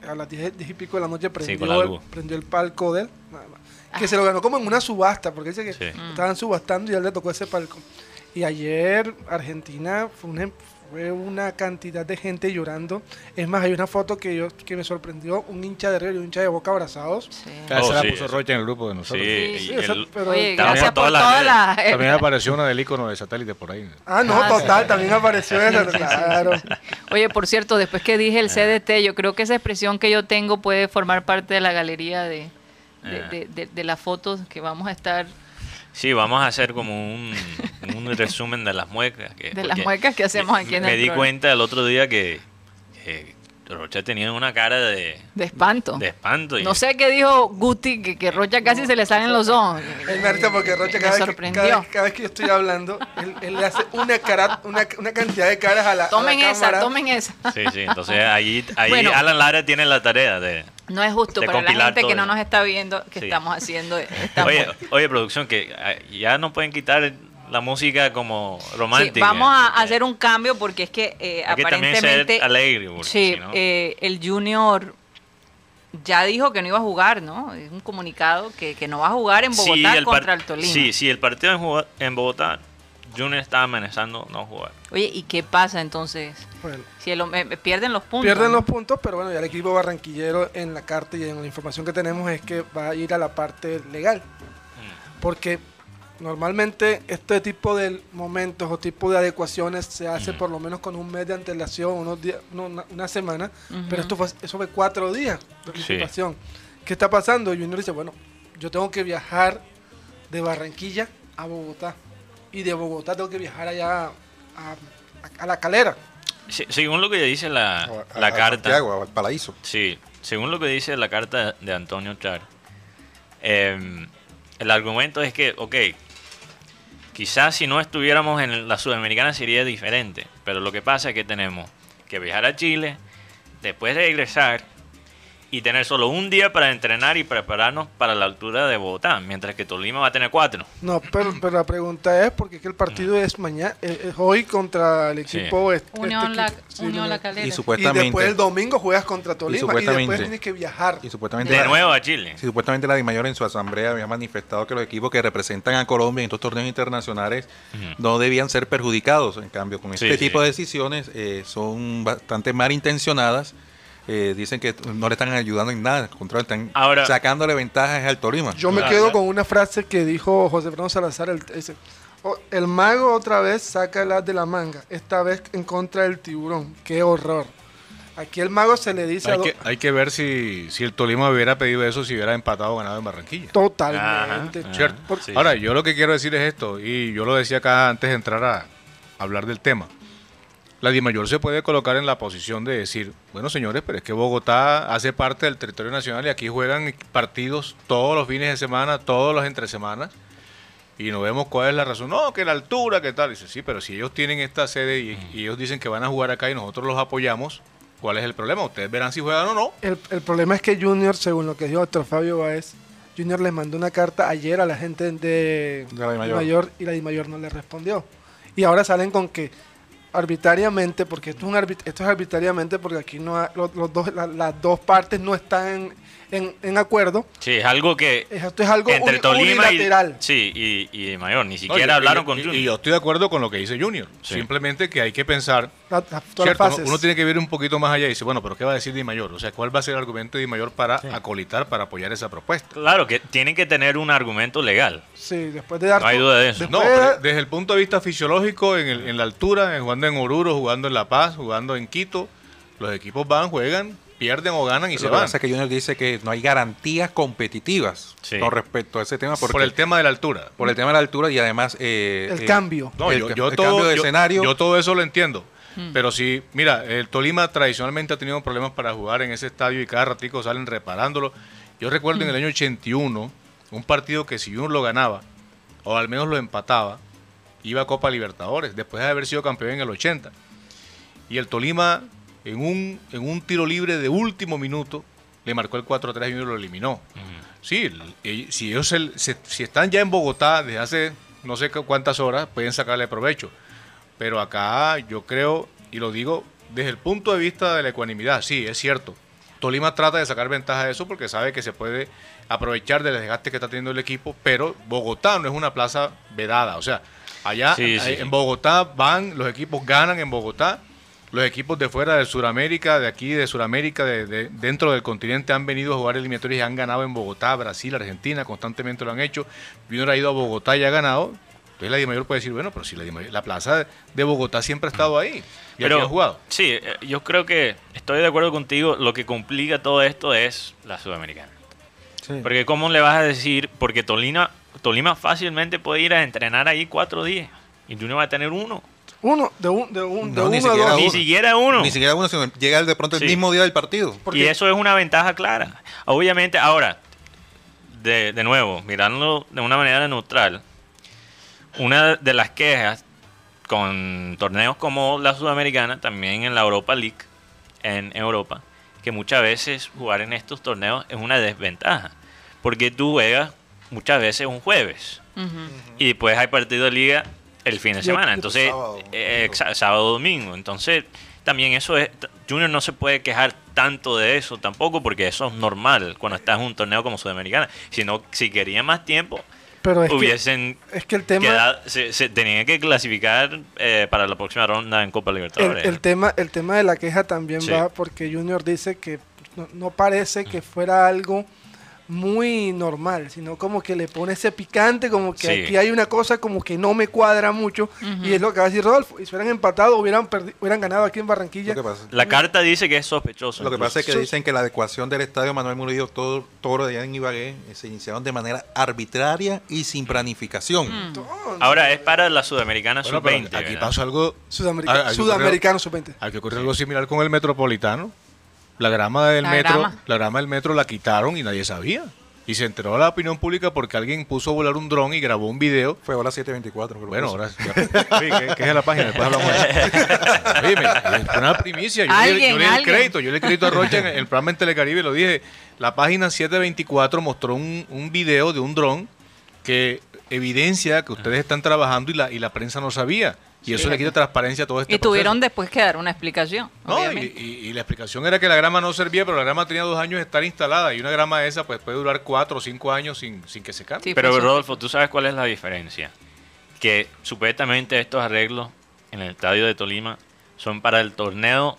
a las 10, 10 y pico de la noche, la prendió, el, prendió el palco de él. nada más. Que se lo ganó como en una subasta, porque dice que Sí. estaban subastando y a él le tocó ese palco. Y ayer Argentina fue una, fue una cantidad de gente llorando. Es más, hay una foto que yo que me sorprendió, un hincha de River y un hincha de Boca abrazados. Sí. Ah, esa Oh, la sí, puso. Rocha en el grupo de nosotros. Sí, Sí, sí, pero- Oye, gracias por toda las la... También apareció una del icono de satélite por ahí. Ah, no, Ah, total, sí. también apareció eso, claro. Oye, por cierto, después que dije el CDT, yo creo que esa expresión que yo tengo puede formar parte de la galería de, de, Ah. de- de- de las fotos que vamos a estar, Sí, vamos a hacer como un, un resumen de las muecas. que- de las muecas que hacemos aquí en Me el di programa. cuenta el otro día que, que Rocha tenía una cara de, de espanto. de espanto. y- No sé qué dijo Guti, que, que Rocha casi se le salen los ojos. Es me risa porque Rocha cada vez, que, sorprendió. cada, vez- cada vez que yo estoy hablando, él, él le hace una, cara, una, una cantidad de caras a la, a la Tomen esa, cámara. tomen esa. Sí, sí, entonces ahí, ahí Bueno. Alan Lara tiene la tarea de... No es justo para la gente que no nos está viendo que Sí. estamos haciendo. [laughs] esta Oye, oye, producción, que ah, ya no pueden quitar la música como Sí, romántica. vamos a porque hacer un cambio porque es que eh, Hay que también aparentemente ser alegre. porque sí, si no- eh, el Junior ya dijo que no iba a jugar, ¿no? Es un comunicado que, que no va a jugar en Bogotá Sí, el contra el Tolima. Sí, sí, el partido en, Bogotá Junior está amenazando no jugar. Oye, ¿y qué pasa entonces? Bueno, Si el- eh, pierden los puntos. pierden ¿no? los puntos, pero bueno, ya el equipo barranquillero en la carta y en la información que tenemos es que va a ir a la parte legal. Porque normalmente este tipo de momentos o tipo de adecuaciones se hace por lo menos con un mes de antelación, unos días, no, una, una semana, pero esto fue, eso fue cuatro días de Sí. anticipación. ¿Qué está pasando? Junior dice, bueno, yo tengo que viajar de Barranquilla a Bogotá y de Bogotá tengo que viajar allá a, a- a la calera. Se- según lo que dice la, a- la a carta. Santiago, a Valparaíso. Sí, según lo que dice la carta de Antonio Char, eh, el argumento es que, ok, quizás si no estuviéramos en la Sudamericana sería diferente, pero lo que pasa es que tenemos que viajar a Chile, después de regresar y tener solo un día para entrenar y prepararnos para la altura de Bogotá, mientras que Tolima va a tener cuatro. No, pero, [clears throat] pero la pregunta es porque es que el partido es mañana, es, es hoy contra el Sí. equipo este- Unión, este la, equipo. Sí, Unión Unión. La Calera. Y Y supuestamente, después el domingo juegas contra Tolima y, supuestamente- después tienes que viajar. y supuestamente De la- nuevo a Chile. Sí, supuestamente la DIMAYOR en su asamblea había manifestado que los equipos que representan a Colombia en estos torneos internacionales no debían ser perjudicados. En cambio, con Sí, este sí. tipo de decisiones eh, son bastante malintencionadas. Eh, dicen que no le están ayudando en nada, al contrario, están Ahora- sacándole ventajas al Tolima. Yo me quedo ya. con una frase que dijo José Fernando Salazar, el, ese, "Oh, el mago otra vez saca el as de la manga, esta vez en contra del tiburón, qué horror. Aquí el mago se le dice a Hay que, hay que ver si, si el Tolima hubiera pedido eso, si hubiera empatado o ganado en Barranquilla. totalmente. Ajá, ¿Cierto? ajá, sí. Ahora, yo lo que quiero decir es esto, y yo lo decía acá antes de entrar a hablar del tema. La DIMAYOR se puede colocar en la posición de decir, bueno señores, pero es que Bogotá hace parte del territorio nacional y aquí juegan partidos todos los fines de semana, todos los entre semanas, y no vemos cuál es la razón. No, que la altura, que tal. Dice, sí, pero si ellos tienen esta sede y, y ellos dicen que van a jugar acá y nosotros los apoyamos, ¿cuál es el problema? Ustedes verán si juegan o no. El, el problema es que Junior, según lo que dijo doctor Fabio Báez, Junior les mandó una carta ayer a la gente de, De la Dimayor. Dimayor y la Dimayor no le respondió. Y ahora salen con que arbitrariamente, porque esto es, un esto es arbitrariamente porque aquí no ha- los dos, la- las dos partes no están en, acuerdo. Sí, es algo que Esto es algo entre uni- Tolima y, unilateral. sí, y, y Mayor, ni siquiera y- hablaron y- con y- Junior. Y yo estoy de acuerdo con lo que dice Junior. Sí. Simplemente que hay que pensar La- la- Cierto, uno, tiene que ver un poquito más allá y dice, bueno, pero ¿qué va a decir Di Mayor? O sea, ¿cuál va a ser el argumento de Di Mayor para acolitar, para apoyar esa propuesta? Claro, que tienen que tener un argumento legal. Sí, después de dar No hay duda de eso. No, de pero dar- desde el punto de vista fisiológico, en, el- en la altura, en- jugando en Oruro, jugando en La Paz, jugando en Quito, los equipos van, juegan, pierden o ganan y Lo se que van. pasa es que Junior dice que no hay garantías competitivas Sí. con respecto a ese tema porque, Por el tema de la altura. por el tema de la altura y además eh, el eh, cambio. No, el yo, ca- yo el todo, cambio de yo- escenario. yo todo eso lo entiendo. Pero sí, mira, el Tolima tradicionalmente ha tenido problemas para jugar en ese estadio y cada ratico salen reparándolo. Yo recuerdo en el año 81, un partido que si uno lo ganaba, o al menos lo empataba, iba a Copa Libertadores, después de haber sido campeón en el 80. Y el Tolima, en un, en un tiro libre de último minuto, le marcó el 4-3 y uno lo eliminó. Sí, el- si ellos se- se- si están ya en Bogotá desde hace no sé cu- cuántas horas, pueden sacarle provecho. Pero acá yo creo, y lo digo desde el punto de vista de la ecuanimidad, sí, es cierto. Tolima trata de sacar ventaja de eso porque sabe que se puede aprovechar del desgaste que está teniendo el equipo, pero Bogotá no es una plaza vedada. O sea, allá Sí, sí, eh, sí. en Bogotá van, los equipos ganan en Bogotá. Los equipos de fuera de Sudamérica, de aquí de Sudamérica, de, de- dentro del continente han venido a jugar eliminatorias y han ganado en Bogotá, Brasil, Argentina, constantemente lo han hecho. Junior ha ido a Bogotá y ha ganado. Entonces la Dimayor puede decir, bueno, pero si la, Dimayor- la plaza de Bogotá siempre ha estado ahí y aquí han jugado. sí, eh, yo creo que estoy de acuerdo contigo. Lo que complica todo esto es la Sudamericana. Sí. Porque ¿cómo le vas a decir? Porque Tolima, Tolima fácilmente puede ir a entrenar ahí cuatro días. Y Junior va a tener uno. Uno, de, un, de, un, de No, ni uno a siquiera dos. Ni uno. siquiera uno. Ni siquiera uno, sino llega de pronto el Sí. mismo día del partido. Y eso es una ventaja clara. Obviamente, ahora, de, de nuevo, mirándolo de una manera neutral, una de las quejas con torneos como la Sudamericana, también en la Europa League, en Europa, que muchas veces jugar en estos torneos es una desventaja. Porque tú juegas muchas veces un jueves y después hay partido de liga el fin de semana. Entonces, sábado, eh, exa- sábado, domingo. Entonces, también eso es. Junior no se puede quejar tanto de eso tampoco, porque eso es normal cuando estás en un torneo como Sudamericana. Sino, si quería más tiempo, Pero es que, hubiesen es que el tema... quedado- se, se tenían que clasificar eh, para la próxima ronda en Copa El, Libertadores. el tema, el tema de la queja también Sí. va porque Junior dice que no, no parece que fuera algo muy normal, sino como que le pone ese picante, como que Sí. aquí hay una cosa como que no me cuadra mucho, y es lo que va a decir Rodolfo, y si hubieran empatado, hubieran, hubieran ganado aquí en Barranquilla. La carta dice que es sospechoso. lo que pasa es que dicen que la adecuación del estadio Manuel Murillo Toro, Toro de allá en Ibagué eh, se iniciaron de manera arbitraria y sin planificación. Entonces, Ahora es para la Sudamericana Bueno, pero Sub-20. aquí ¿verdad? pasó algo. Sudamerica- aquí Sudamericano sub-20. Aquí ocurrió algo similar con el metropolitano. La grama del La metro, grama. la grama del metro la quitaron y nadie sabía. Y se enteró la opinión pública porque alguien puso a volar un dron y grabó un video. Fue ahora 724. creo que Bueno, ahora ¿qué, qué es la página? Después hablamos de eso. [laughs] Oye, me- una primicia. Yo, le, yo le di el crédito. Yo le di crédito a Rocha en el [laughs] programa en Telecaribe. Lo dije. La página 724 mostró un, un video de un dron que evidencia que ustedes están trabajando y la, y la prensa no sabía. Y eso le quita transparencia a todo este Y proceso. tuvieron después que dar una explicación. No, y, obviamente. y- y la explicación era que la grama no servía, pero la grama tenía dos años de estar instalada y una grama de esa pues puede durar cuatro o cinco años sin, sin que se cambie. Sí, Pero fue Rodolfo, ¿tú sabes cuál es la diferencia? Que supuestamente estos arreglos en el estadio de Tolima son para el torneo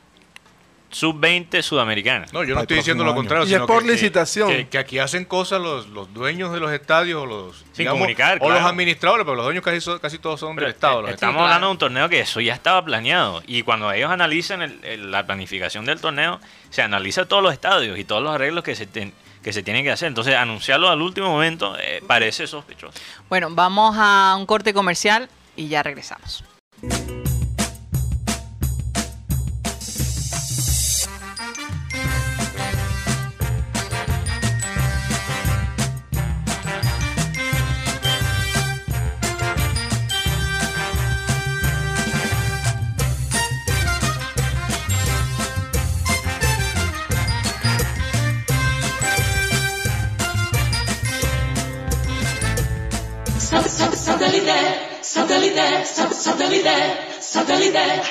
sub-20 sudamericana. No, yo no estoy diciendo lo contrario, Y es por que, licitación. que, que aquí hacen cosas los, los dueños de los estadios o los Sin comunicar, o los administradores, pero los dueños casi, casi todos son Pero, del Estado. eh, los estamos hablando de un torneo que eso ya estaba planeado. Y cuando ellos analizan el- el- la planificación del torneo, se analiza todos los estadios y todos los arreglos que se, ten- que se tienen que hacer. Entonces, anunciarlo al último momento eh, parece sospechoso. Bueno, vamos a un corte comercial y ya regresamos. Satellite, sat- satellite, satellite.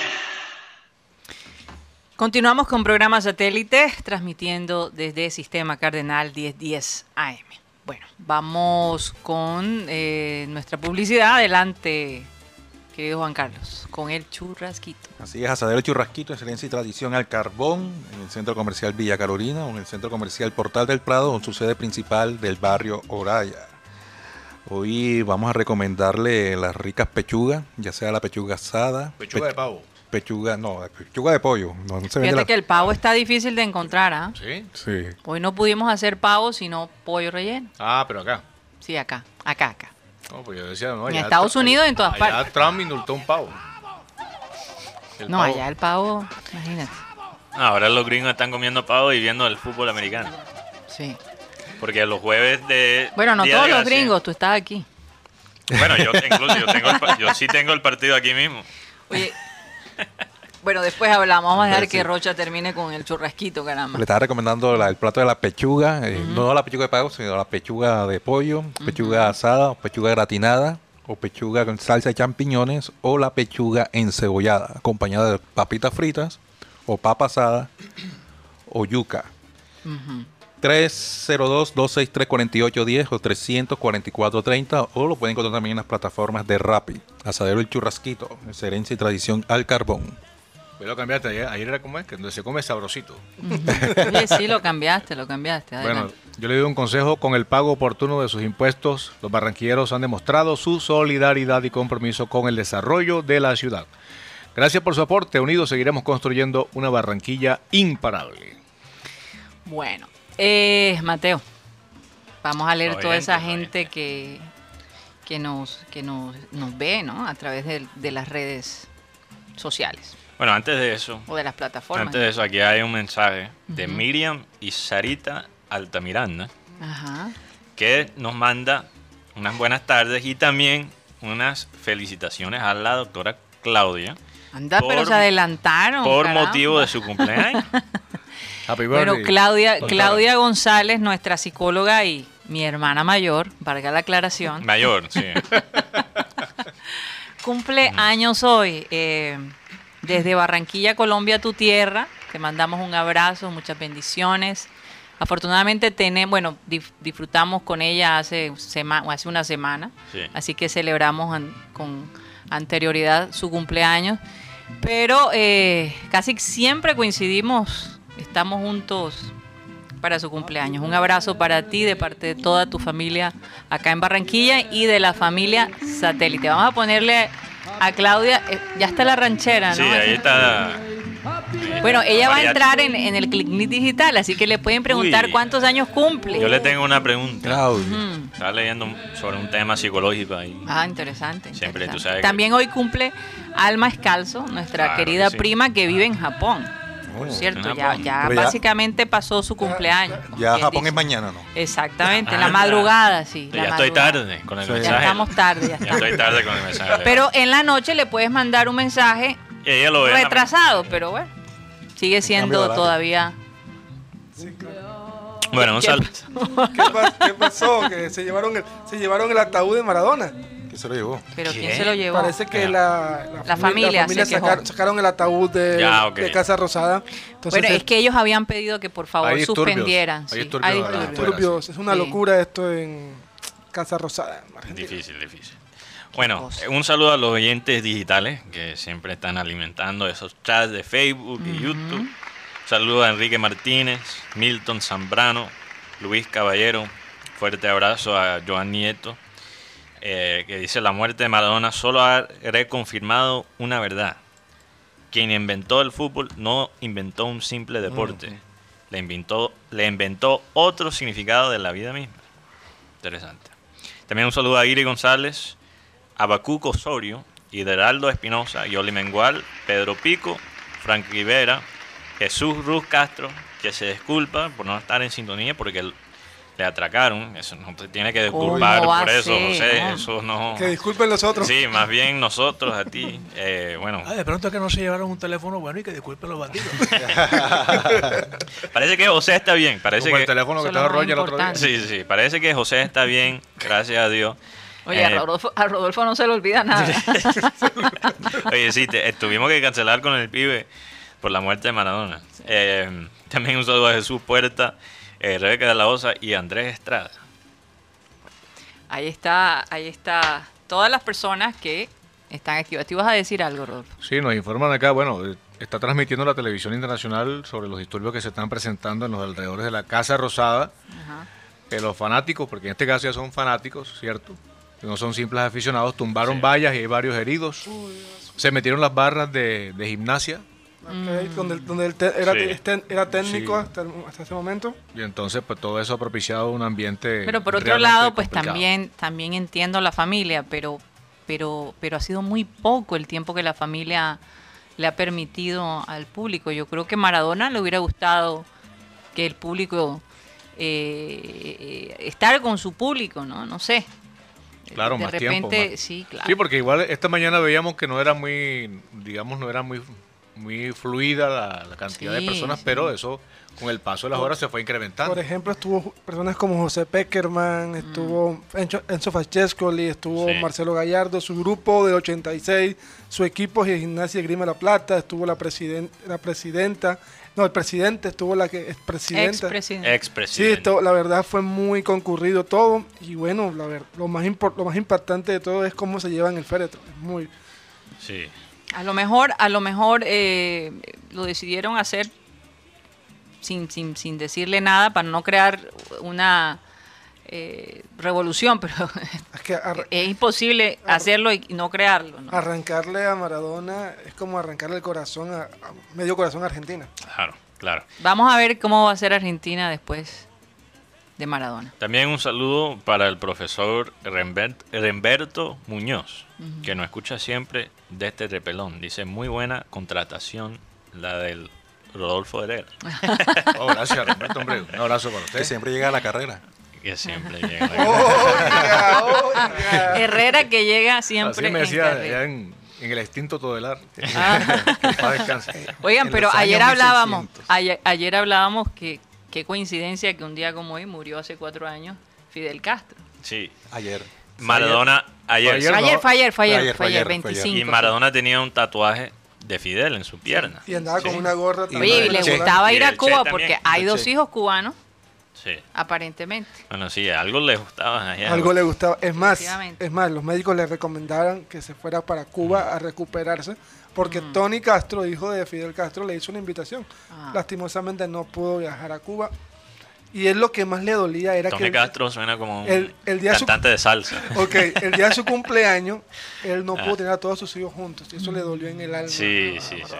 Continuamos con programa satélite, transmitiendo desde Sistema Cardenal 1010 AM. Bueno, vamos con eh, nuestra publicidad. Adelante, querido Juan Carlos, con el churrasquito. Así es, Asadero Churrasquito, excelencia y tradición al carbón, en el Centro Comercial Villa Carolina o en el Centro Comercial Portal del Prado, con su sede principal del barrio Oraya. Hoy vamos a recomendarle las ricas pechugas, ya sea la pechuga asada, Pechuga pe- de pavo. pechuga, no, pechuga de pollo. No, no se vende Fíjate la- que el pavo está difícil de encontrar, ¿ah? ¿Sí? Sí. Hoy no pudimos hacer pavo, sino pollo relleno. Ah, pero acá. Sí, acá, acá, acá. No, pues yo decía, no, En Estados Unidos en todas allá partes. Trump indultó un pavo. El No, pavo- allá el pavo, imagínate. Ahora los gringos están comiendo pavo y viendo el fútbol americano. Sí. Porque los jueves de. Bueno, no de todos los Gracia- gringos, tú estás aquí. Bueno, yo incluso yo, tengo el pa- yo sí tengo el partido aquí mismo. Oye, bueno, después hablamos. Vamos a dejar Sí. que Rocha termine con el churrasquito, caramba. Le estaba recomendando la- el plato de la pechuga, eh, no la pechuga de pavo, sino la pechuga de pollo, pechuga asada, o pechuga gratinada, o pechuga con salsa de champiñones, o la pechuga encebollada, acompañada de papitas fritas, o papa asada, o yuca. 302-263-4810 o 344-30 o lo pueden encontrar también en las plataformas de Rappi. Asadero El Churrasquito, excelencia y tradición al carbón. Pues lo cambiaste ayer, ayer era como es, que donde se come sabrosito. Oye, sí, lo cambiaste, lo cambiaste. Bueno, yo le doy un consejo, con el pago oportuno de sus impuestos, los barranquilleros han demostrado su solidaridad y compromiso con el desarrollo de la ciudad. Gracias por su aporte, unidos seguiremos construyendo una Barranquilla imparable. Bueno, eh, Mateo, vamos a leer toda esa gente que, que, nos, que nos, nos ve, ¿no? A través de, de las redes sociales Bueno, antes de eso, o de las plataformas. antes de eso, aquí hay un mensaje de. Miriam y Sarita Altamiranda Ajá. que nos manda unas buenas tardes y también unas felicitaciones a la doctora Claudia Anda, pero Por- se adelantaron. por caramba. motivo de su [laughs] cumpleaños. Happy Bueno, Claudia, doctora. Claudia González, nuestra psicóloga y mi hermana mayor, valga la aclaración, Mayor, sí. [laughs] cumple años hoy. eh, desde Barranquilla, Colombia, tu tierra, te mandamos un abrazo, muchas bendiciones. Afortunadamente tenemos, bueno, disfrutamos con ella hace, sema- hace una semana, Sí. así que celebramos an- con anterioridad su cumpleaños, pero eh, casi siempre coincidimos, estamos juntos para su cumpleaños. Un abrazo para ti de parte de toda tu familia acá en Barranquilla y de la familia satélite. Vamos a ponerle a Claudia, eh, ya está la ranchera, ¿no? Sí, ahí está. Bueno, ella va a entrar en, en el Clinic Digital, así que le pueden preguntar Uy. cuántos años cumple. Yo le tengo una pregunta. Claudio. Mm. Estaba leyendo sobre un tema psicológico ahí. Ah, interesante. Siempre tú sabes que- También hoy cumple Alma Escalzo, nuestra Claro querida que sí. prima que vive en Japón. Por Oh, cierto, en ya, ya ya- básicamente pasó su cumpleaños. Ya Japón dice. es mañana, ¿no? Exactamente, en Ah, la madrugada, sí. Ya la estoy madrugada. tarde con el Sí. Ya mensaje. estamos tarde, ya Ya estamos. estoy tarde con el mensaje. Pero en la noche le puedes mandar un mensaje ella lo en retrasado, pero bueno, sigue siendo todavía. Bueno, un ¿Qué saludo. ¿Qué, pa- qué pasó? Que se llevaron, el, se llevaron el ataúd de Maradona. ¿Qué se lo llevó? Pero. ¿quién se lo llevó? Parece que la, La familia sacaron, sacaron el ataúd de, Ya, ok. de Casa Rosada. Entonces, bueno, es que ellos habían pedido que por favor Hay disturbios, suspendieran. hay sí, disturbios hay ahí disturbios. Es una Sí. locura esto en Casa Rosada. en. Difícil, difícil. Bueno, un saludo a los oyentes digitales que siempre están alimentando esos chats de Facebook y YouTube. Un saludo a Enrique Martínez, Milton Zambrano, Luis Caballero. Fuerte abrazo a Joan Nieto, eh, que dice, la muerte de Maradona solo ha reconfirmado una verdad. Quien inventó el fútbol no inventó un simple deporte, le, inventó, le inventó otro significado de la vida misma. Interesante. También un saludo a Iri González, Abacuco Osorio, Hideraldo Espinosa, Yoli Mengual, Pedro Pico, Frank Rivera, Jesús Ruz Castro, que se disculpa por no estar en sintonía porque l- le atracaron. Eso no te tiene que ¿Cómo disculpar por eso, José. no? Eso no. Que disculpen los otros. Sí, más bien nosotros a ti. [laughs] Eh, bueno, Ah, de pronto es que no se llevaron un teléfono bueno y que disculpen los bandidos. [laughs] parece que José está bien. Parece Como el que, teléfono que estaba Roger el otro día. sí, sí, parece que José está bien, gracias a Dios. Oye, Eh, a, Rodolfo, a Rodolfo no se le olvida nada. [laughs] Oye, sí, te- eh, tuvimos que cancelar con el pibe por la muerte de Maradona. Eh, también un saludo a Jesús Puerta, eh, Rebeca de la Osa y Andrés Estrada. ahí está, ahí está. Todas las personas que están activas. ¿Te ibas a decir algo, Rodolfo? Sí, nos informan acá, bueno, eh, está transmitiendo la televisión internacional sobre los disturbios que se están presentando en los alrededores de la Casa Rosada. Ajá. Que los fanáticos, porque en este caso ya son fanáticos, ¿cierto? Que no son simples aficionados, tumbaron Sí. vallas y hay varios heridos. Se metieron las barras de, de gimnasia Donde, donde él te- era, Sí. este- era técnico Sí. hasta, el- hasta ese momento. y entonces pues todo eso ha propiciado un ambiente Pero por otro lado, pues complicado. también, también entiendo la familia, pero, pero, pero ha sido muy poco el tiempo que la familia le ha permitido al público. Yo creo que Maradona le hubiera gustado que el público eh, estar con su público, ¿no? No sé. Claro, de más repente, tiempo, más- sí, claro. Sí, porque igual esta mañana veíamos que no era muy, digamos, no era muy, muy fluida la, la cantidad Sí, de personas, sí. pero eso con el paso de las horas se fue incrementando. Por ejemplo, estuvo personas como José Peckerman, estuvo Enzo, Enzo Francescoli, estuvo Sí. Marcelo Gallardo, su grupo de 86, su equipo de Gimnasia de Grima La Plata, estuvo la, presiden- la presidenta, no, el presidente, estuvo la que es presidenta. Ex Sí, presidente. esto, la verdad fue muy concurrido todo y bueno, la ver- lo, más impor- lo más impactante de todo es cómo se llevan el féretro. Es muy, Sí. A lo mejor, a lo mejor eh, lo decidieron hacer sin, sin, sin decirle nada para no crear una eh, revolución, [laughs] pero es que ar- es imposible hacerlo y no crearlo. ¿no? arrancarle a Maradona es como arrancarle el corazón a, a medio corazón a Argentina. Claro, claro. Vamos a ver cómo va a ser Argentina después de Maradona. También un saludo para el profesor Rembert- Remberto Muñoz, que nos escucha siempre de este repelón. Dice, muy buena contratación la del Rodolfo Herrera, [laughs] Oh, gracias, Roberto, hombre. Un abrazo para Que usted. siempre llega a la carrera. que siempre llega. [laughs] Oiga, oiga. Herrera que llega Así siempre me en decía carrera. en, en el extinto Todelar. [laughs] Ah. Que. Oigan, En pero ayer hablábamos, 1600. ayer, ayer hablábamos que qué coincidencia que un día como hoy murió hace cuatro años Fidel Castro. Sí. Ayer. Maradona, ayer, Ayer Ayer no. fue ayer, fue ayer, Ayer, fue fue ayer, ayer, fue ayer. 25. y. Maradona tenía un tatuaje de Fidel en su pierna. Y andaba Sí. con una gorra. Oye, y le Che. gustaba ir a Cuba porque hay dos hijos cubanos Sí. aparentemente. Bueno, sí, algo le gustaba allá. Algo le gustaba. Es más, es más, los médicos le recomendaban que se fuera para Cuba a recuperarse porque Tony Castro, hijo de Fidel Castro, le hizo una invitación. Ah. Lastimosamente no pudo viajar a Cuba. Y él lo que más le dolía era Tony que... Castro suena como un el- el día de su- cantante de salsa. [laughs] Ok, el día de su cumpleaños, él no Ah. pudo tener a todos sus hijos juntos. Y eso le dolió en el alma. Sí, sí, sí.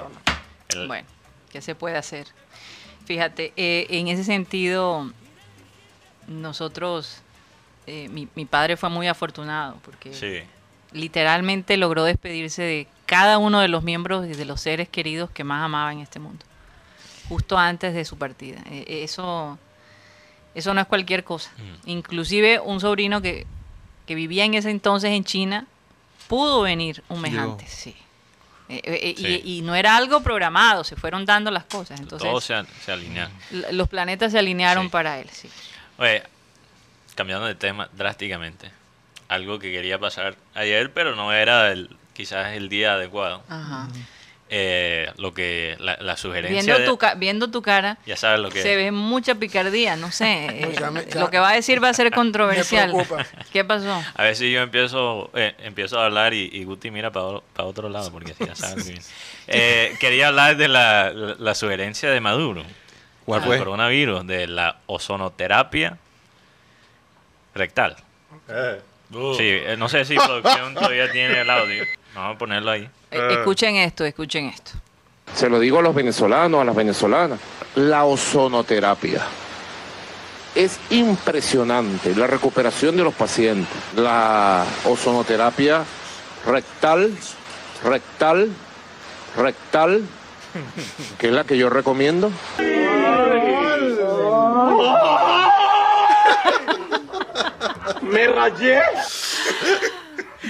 El- Bueno, ¿qué se puede hacer? Fíjate, eh, en ese sentido, nosotros, eh, mi, mi padre fue muy afortunado porque sí. Literalmente logró despedirse de cada uno de los miembros y de los seres queridos que más amaba en este mundo, justo antes de su partida. Eh, eso, eso no es cualquier cosa. Mm. Inclusive un sobrino que, que vivía en ese entonces en China pudo venir un mes antes, sí. Eh, eh, y- Sí. Y, no era algo programado, se fueron dando las cosas. Entonces, Todo se, se alinea. l- los planetas se alinearon Sí. para él, sí. Oye, cambiando de tema drásticamente. Algo que quería pasar ayer, pero no era el, quizás el día adecuado. Ajá. Eh, lo que la, la sugerencia Viendo, de- tu ca- viendo tu cara, ya sabes lo que se ve mucha picardía, no sé. [laughs] eh, ya me- ya- lo que va a decir va a ser [laughs] controversial. ¿Qué pasó? A ver si yo empiezo eh, empiezo a hablar y, y Guti mira para otro lado, porque ya [laughs] saben que- Eh, quería hablar de la, la- la sugerencia de Maduro. ¿Cuál al fue? coronavirus, de la ozonoterapia rectal. Sí, eh, no sé si [laughs] producción todavía tiene el audio. Vamos a ponerlo ahí. Eh, escuchen esto, escuchen esto. Se lo digo a los venezolanos, a las venezolanas. La ozonoterapia. Es impresionante la recuperación de los pacientes. La ozonoterapia rectal, rectal, rectal, que es la que yo recomiendo. [laughs]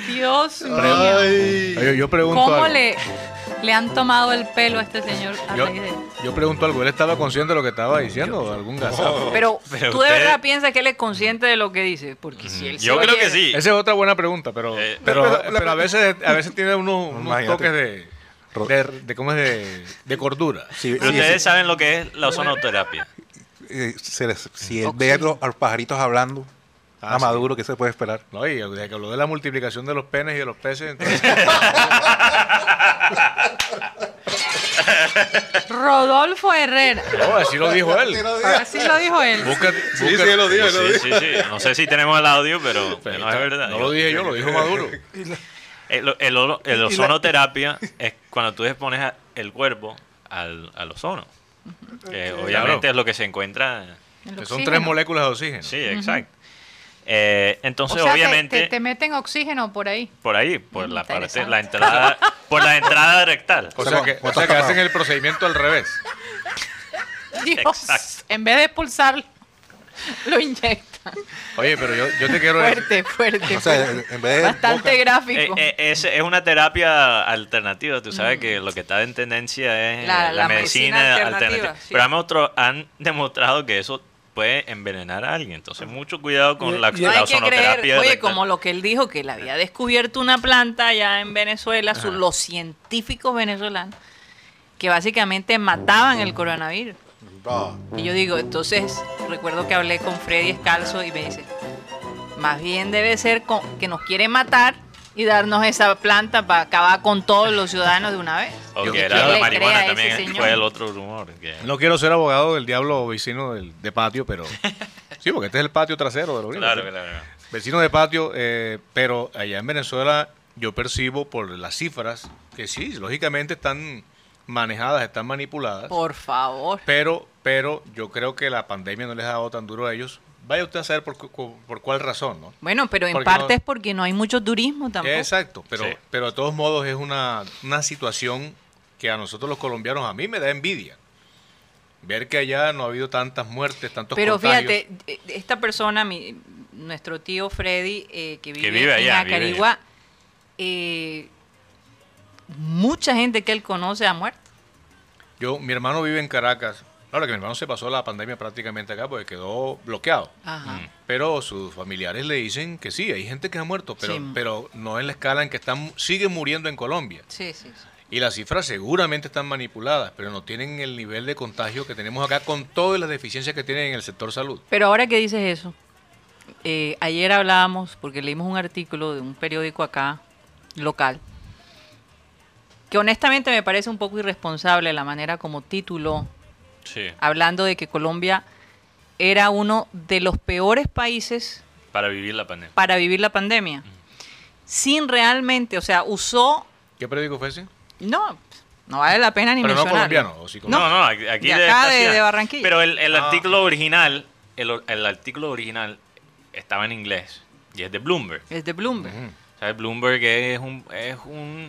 Dios mío. Yo pregunto ¿Cómo algo. le, le han tomado el pelo a este señor a Yo, raíz de- yo pregunto algo. ¿Él estaba consciente de lo que estaba diciendo? ¿Algún gazapo? Pero, [laughs] Pero tú de verdad piensas que él es consciente de lo que dice, porque si él Yo creo oye- que sí. Esa es otra buena pregunta, pero, Eh, pero, pero la- pero a veces a veces tiene unos, unos toques de, de, de- ¿cómo es? de, de cordura. Si, Pero si- ustedes saben lo que es la ozonoterapia. eh, se les- si él ve a los, a los pajaritos hablando Ah, a sí. Maduro, ¿qué se puede esperar? No, y desde que habló de la multiplicación de los penes y de los peces, entonces, [laughs] Rodolfo Herrera. no, así lo dijo él. Así lo dijo él. Busca, Sí, busca- sí, lo digo, Sí, lo digo. sí, sí. No sé si tenemos el audio, pero, pero no es verdad. No lo dije yo, lo dijo Maduro. [laughs] El, el, olo- el ozonoterapia es cuando tú expones el cuerpo al, al ozono. Que obviamente Claro. es lo que se encuentra. El Que son tres moléculas de oxígeno. Sí, exacto. Eh, O entonces, sea, te- obviamente, te, te meten oxígeno por ahí. por ahí, por la parte, la entrada, por la entrada rectal. O sea, que, o sea que hacen el procedimiento al revés. Dios, Exacto. en vez de expulsar, lo inyectan. Oye, pero yo, yo te quiero decir, Fuerte, fuerte. O sea, fuerte. en vez de Bastante boca- gráfico. Eh, eh, es, es una terapia alternativa. Tú sabes que lo que está en tendencia es Mm. La- eh, la medicina alternativa, sí. Pero han, han demostrado que eso puede envenenar a alguien. Entonces, mucho cuidado con la, la hay que ozonoterapia. creer, oye, rectal. como lo que él dijo, que él había descubierto una planta allá en Venezuela, su- los científicos venezolanos, que básicamente mataban el coronavirus. Y yo digo, entonces, recuerdo que hablé con Freddy Escalzo y me dice, más bien debe ser con- que nos quiere matar y darnos esa planta para acabar con todos los ciudadanos de una vez. O Yo- que ¿quién era la marihuana también fue el otro rumor. que- no quiero ser abogado del diablo vecino del, de patio, pero... [laughs] Sí, porque este es el patio trasero de orilla. Claro, ¿sí? claro. Vecino de patio, eh, pero allá en Venezuela yo percibo por las cifras que sí, lógicamente están manejadas, están manipuladas, Por favor. pero, pero yo creo que la pandemia no les ha dado tan duro a ellos. Vaya usted a saber por, cu- por cuál razón, ¿no? Bueno, pero en Porque parte no- es porque no hay mucho turismo tampoco. Exacto, pero, Sí. pero de todos modos es una, una situación que a nosotros los colombianos, a mí me da envidia. Ver que allá no ha habido tantas muertes, tantos Pero contagios. fíjate, eh, esta persona, mi, nuestro tío Freddy, eh, que vive, vive allá, en vive Acarigua, eh, mucha gente que él conoce ha muerto. Yo, mi hermano vive en Caracas. Ahora que mi hermano se pasó la pandemia prácticamente acá porque quedó bloqueado. Ajá. Mm. Pero sus familiares le dicen que sí, hay gente que ha muerto, pero, Sí. pero no en la escala en que están, siguen muriendo en Colombia. Sí, sí, sí. Y las cifras seguramente están manipuladas, pero no tienen el nivel de contagio que tenemos acá con todas las deficiencias que tienen en el sector salud. Pero ahora que dices eso, eh, ayer hablábamos, porque leímos un artículo de un periódico acá, local, que honestamente me parece un poco irresponsable la manera como tituló, Sí, hablando de que Colombia era uno de los peores países para vivir la pandemia. para vivir la pandemia, sin realmente, o sea, usó, ¿Qué periódico fue ese? no, no vale la pena ni Pero no mencionarlo. colombiano, o sí No, colombiano. no, aquí aquí De de, acá, esta de- ciudad. de Barranquilla. Pero el, el Ah. artículo original, el, el artículo original estaba en inglés y es de Bloomberg. Es de Bloomberg. ¿Sabes? Bloomberg es un, es un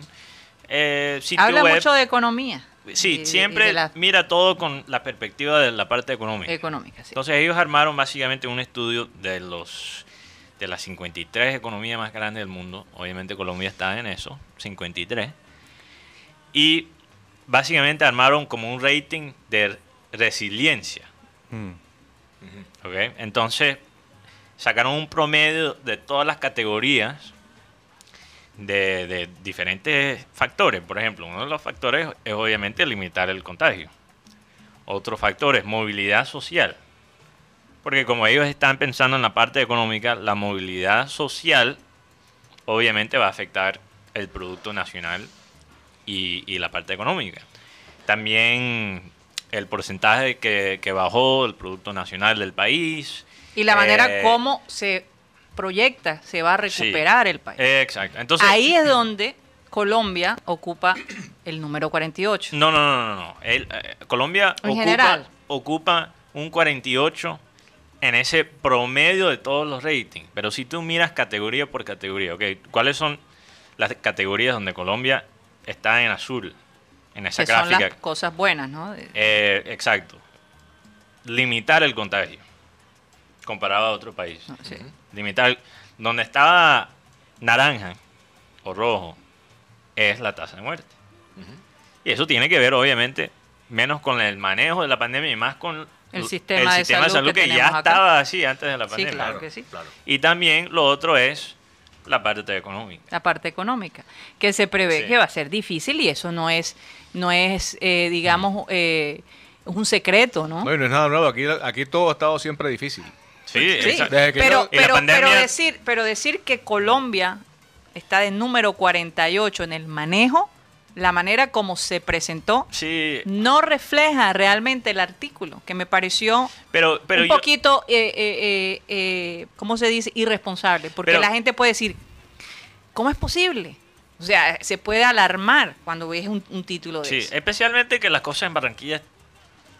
eh, sitio Habla web. mucho de economía. Sí, y- siempre la mira todo con la perspectiva de la parte económica. económica, sí. Entonces ellos armaron básicamente un estudio de los de las 53 economías más grandes del mundo. Obviamente Colombia está en eso, 53. Y básicamente armaron como un rating de resiliencia. Mm. ¿ok? Entonces sacaron un promedio de todas las categorías de, de diferentes factores. Por ejemplo, uno de los factores es obviamente limitar el contagio. Otro factor es movilidad social. Porque como ellos están pensando en la parte económica, la movilidad social obviamente va a afectar el Producto Nacional y, y la parte económica. También el porcentaje que, que bajó el Producto Nacional del país. Y la manera Eh, como se proyecta, se va a recuperar el país. Exacto. Entonces, Ahí es [clears throat] donde Colombia ocupa el número 48. No, no, no, no. no. El, eh, Colombia En ocupa, general. ocupa un 48 en ese promedio de todos los ratings. Pero si tú miras categoría por categoría, ok, ¿cuáles son las categorías donde Colombia está en azul? En esa que son gráfica. las cosas buenas, ¿no? Eh, exacto. Limitar el contagio comparado a otro país. no, sí. Limitar. Donde estaba naranja o rojo es la tasa de muerte. Y eso tiene que ver, obviamente, menos con el manejo de la pandemia y más con El sistema de sistema salud que que, ya acá. estaba así antes de la Sí, pandemia. claro que sí. Claro. Y también lo otro es la parte económica. La parte económica, que se prevé Sí. que va a ser difícil y eso no es, no es eh, digamos, eh, un secreto, ¿no? No, y no es nada nuevo. Aquí, aquí todo ha estado siempre difícil. Sí, Sí, pero, pandemia- decir, pero decir que Colombia está de número 48 en el manejo, la manera como se presentó, Sí, no refleja realmente el artículo, que me pareció pero, pero un yo- poquito, eh, eh, eh, eh, ¿cómo se dice? Irresponsable, porque Pero- la gente puede decir, ¿cómo es posible? O sea, se puede alarmar cuando ves un, un título de Sí, eso. especialmente que las cosas en Barranquilla,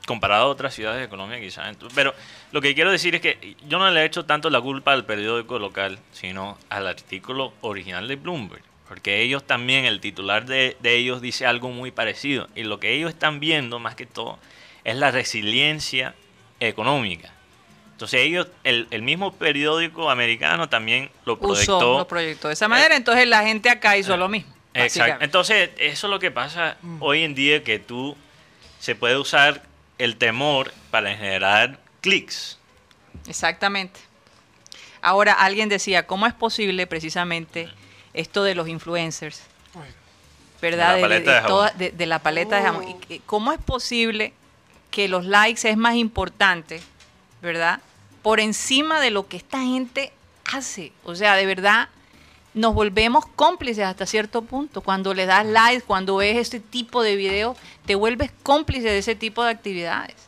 comparado a otras ciudades de Colombia, quizás. Pero lo que quiero decir es que yo no le he hecho tanto la culpa al periódico local, sino al artículo original de Bloomberg. Porque ellos también, el titular de, de ellos dice algo muy parecido. Y lo que ellos están viendo, más que todo, es la resiliencia económica. Entonces ellos, el, el mismo periódico americano también lo proyectó. Usó, lo proyectó de esa manera, entonces la gente acá hizo lo mismo. Exacto. Entonces, eso es lo que pasa hoy en día, que tú se puede usar el temor para generar clics. Exactamente. Ahora, alguien decía, ¿cómo es posible precisamente esto de los influencers? ¿Verdad? De la paleta de toda- de- de la paleta de jabón. Y que- ¿Cómo es posible que los likes es más importante, ¿verdad? Por encima de lo que esta gente hace. O sea, de verdad, nos volvemos cómplices hasta cierto punto. Cuando le das likes, cuando ves este tipo de videos, te vuelves cómplice de ese tipo de actividades.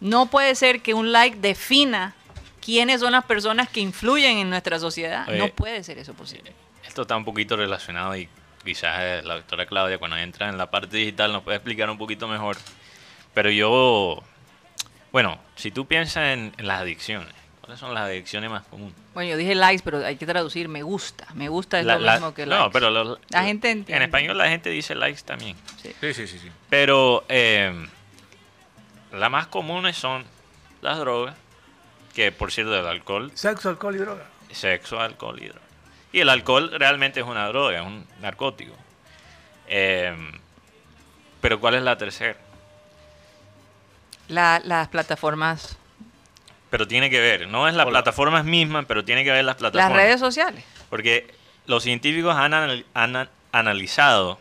No puede ser que un like defina quiénes son las personas que influyen en nuestra sociedad. Oye. no puede ser eso posible. Esto está un poquito relacionado y quizás eh, la doctora Claudia cuando entra en la parte digital nos puede explicar un poquito mejor. Pero yo, bueno, si tú piensas en, en las adicciones, ¿cuáles son las adicciones más comunes? Bueno, yo dije likes, pero hay que traducir me gusta. Me gusta es La- lo la- mismo que no, likes. pero los- La gente en entiende. español la gente dice likes también. Sí, sí, sí. sí. Pero eh, las más comunes son las drogas, que por cierto el alcohol, Sexo, alcohol y droga. sexo, alcohol y drogas. Y el alcohol realmente es una droga, es un narcótico. Eh, pero ¿cuál es la tercera? La- las plataformas, Pero tiene que ver, no es las Hola. plataformas mismas, pero tiene que ver las las plataformas. redes sociales. Porque los científicos han, anal- han analizado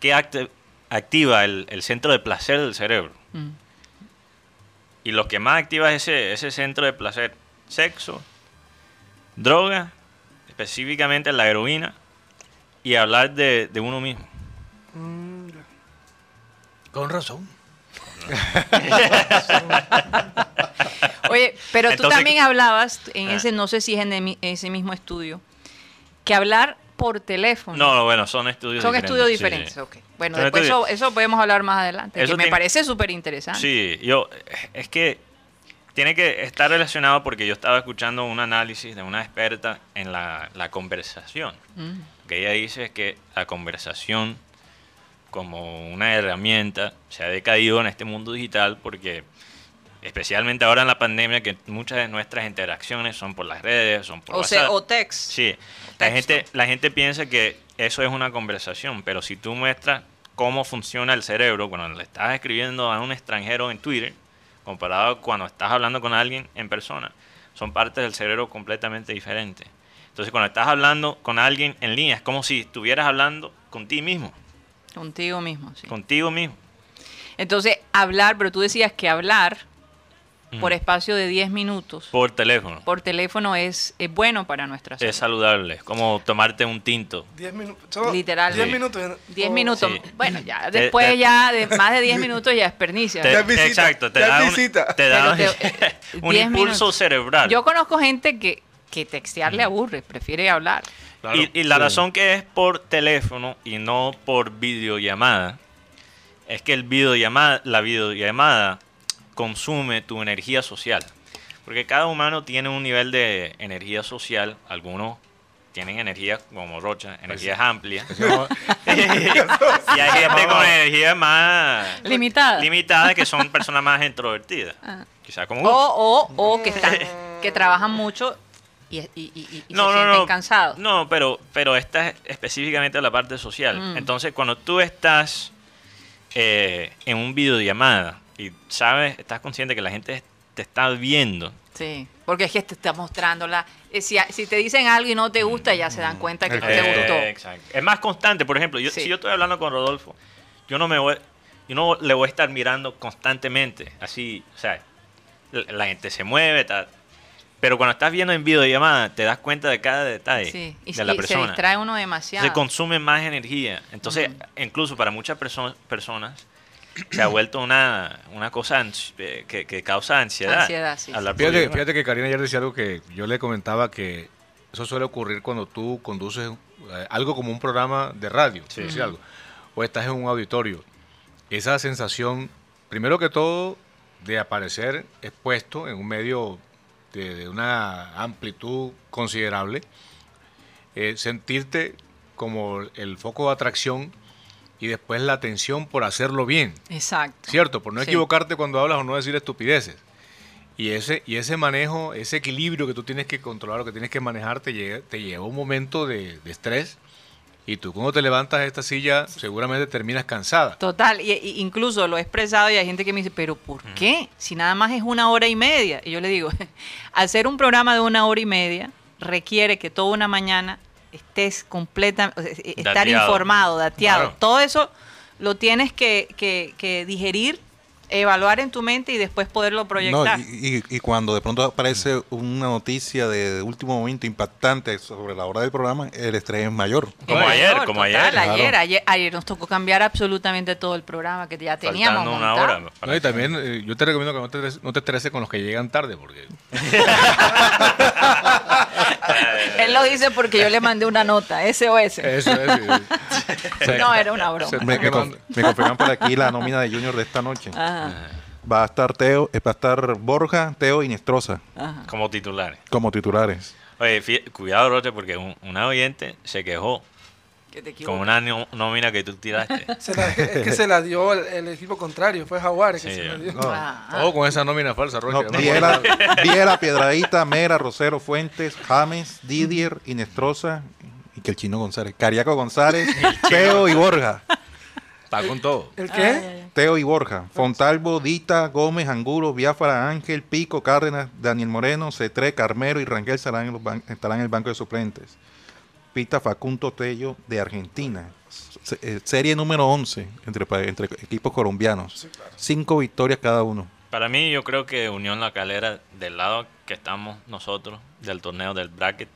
¿qué acti- activa el, el centro de placer del cerebro? Mm. Y lo que más activa es ese, ese centro de placer, sexo, droga, específicamente la heroína, y hablar de, de uno mismo. Mm, ya. Con razón. [laughs] Oye, pero tú también hablabas en Ah. ese, no sé si es en ese mismo estudio, que hablar por teléfono. No, no, bueno, son estudios Son diferentes. estudios diferentes, sí. Bueno, Son después eso, podemos hablar más adelante, Eso que me parece súper interesante. Sí, yo, es que tiene que estar relacionado porque yo estaba escuchando un análisis de una experta en la, la conversación. Mm. que ella dice que la conversación como una herramienta se ha decaído en este mundo digital porque especialmente ahora en la pandemia que muchas de nuestras interacciones son por las redes, son por O, WhatsApp. sea, o text. Sí, la gente, la gente piensa que eso es una conversación, pero si tú muestras cómo funciona el cerebro cuando le estás escribiendo a un extranjero en Twitter, comparado cuando estás hablando con alguien en persona, son partes del cerebro completamente diferentes. Entonces, cuando estás hablando con alguien en línea, es como si estuvieras hablando con ti mismo, Contigo mismo, sí. contigo mismo. Entonces, hablar, pero tú decías que hablar por Ujú. espacio de 10 minutos Por teléfono. por teléfono es, es bueno para nuestra salud. Es saludable, es como tomarte un tinto. 10 minutos. Literal. 10 Sí. minutos. 10 Oh, minutos. Sí. Bueno, ya después te- ya de más de 10 minutos ya es pernicia. [laughs] Te- visita, exacto, te da un, visita. te da te- un [laughs] 10 impulso minutos. cerebral. Yo conozco gente que, que textear le aburre, prefiere hablar. Claro. y, y la Sí. razón que es por teléfono y no por videollamada es que el videollamada, la videollamada consume tu energía social. Porque cada humano tiene un nivel de energía social. Algunos tienen energía como Rocha, energías amplias. [laughs] y hay gente con energía más Limitada. limitada que son personas más introvertidas. Ah. Quizá como O, uno. o, o [laughs] que están, que trabajan mucho y, y, y- y- y se sienten cansados. No, pero, pero esta es específicamente la parte social. Mm. Entonces, cuando tú estás eh, en un videollamada y sabes, estás consciente que la gente te está viendo, Sí, porque es que te está mostrando la... eh, Si, si te dicen algo y no te gusta, ya se dan cuenta que no te gustó. exacto. Es más constante. Por ejemplo, yo, Sí. si yo estoy hablando con Rodolfo, yo no me voy, yo no le voy a estar mirando constantemente. Así, o sea, la, la gente se mueve, tal. Pero cuando estás viendo en videollamada, te das cuenta de cada detalle Sí, y, de la y se persona. distrae uno demasiado. se consume más energía. Entonces, incluso para muchas perso- personas, se ha vuelto una, una cosa eh, que, que causa ansiedad. Ansiedad, sí, hablar Fíjate, que Karina ayer decía algo que yo le comentaba que eso suele ocurrir cuando tú conduces eh, algo como un programa de radio, por decir algo, o estás en un auditorio. Esa sensación, primero que todo, de aparecer expuesto en un medio de, de una amplitud considerable, eh, sentirte como el foco de atracción y después la atención por hacerlo bien. Exacto. ¿Cierto? Por no Sí. equivocarte cuando hablas o no decir estupideces. Y ese, y ese manejo, ese equilibrio que tú tienes que controlar o que tienes que manejar, te lleva, te lleva un momento de, de estrés. Y tú cuando te levantas de esta silla, seguramente terminas cansada. Total, y, y incluso lo he expresado y hay gente que me dice, pero ¿por qué? Si nada más es una hora y media. Y yo le digo, [laughs] hacer un programa de una hora y media requiere que toda una mañana estés completa, e- estar Dateado. informado, dateado. Claro. Todo eso lo tienes que, que- que digerir, evaluar en tu mente y después poderlo No, proyectar. y, y- y cuando de pronto aparece una noticia de último momento impactante sobre la hora del programa, el estrés es mayor. Como ayer, como total, ayer. Claro. ayer, ayer. ayer nos tocó cambiar absolutamente todo el programa que ya teníamos Faltando una montado. hora. No, y también eh, yo te recomiendo que no te, estres- no te estreses con los que llegan tarde, porque [laughs] [laughs] [laughs] Él lo dice porque yo le mandé una nota, SOS. eso es. sí. [laughs] No, era una broma. Me, me con- me confirman por aquí la nómina de Junior de esta noche. Ajá, Va a estar Teo, eh, va a estar Borja, Teo y Nestroza ajá. Como titulares. como titulares. Oye, cuidado, Roche, porque un, una oyente se quejó Que te con una nómina que tú tiraste. [laughs] Se la- es que se la dio el, el equipo contrario, fue Jaguares que Sí. se la dio. No, Ah, Todo con esa nómina falsa, Roche. no. Viera, Viera, [laughs] Piedradita, Mera, Rosero, Fuentes, James, Didier y Nestroza y que el chino González. Cariaco González, [laughs] Teo y Borja. Está con todo. ¿El ah, qué? Teo y Borja, Fontalvo, Dita, Gómez, Angulo, Biafara, Ángel, Pico, Cárdenas, Daniel Moreno, Cetré, Carmero y Rangel estarán en, los ban- estarán en el banco de suplentes. Pita Facundo Tello de Argentina. Eh, serie número 11 entre, equipos colombianos. Cinco victorias cada uno. Para mí, yo creo que Unión La Calera, del lado que estamos nosotros, del torneo del bracket,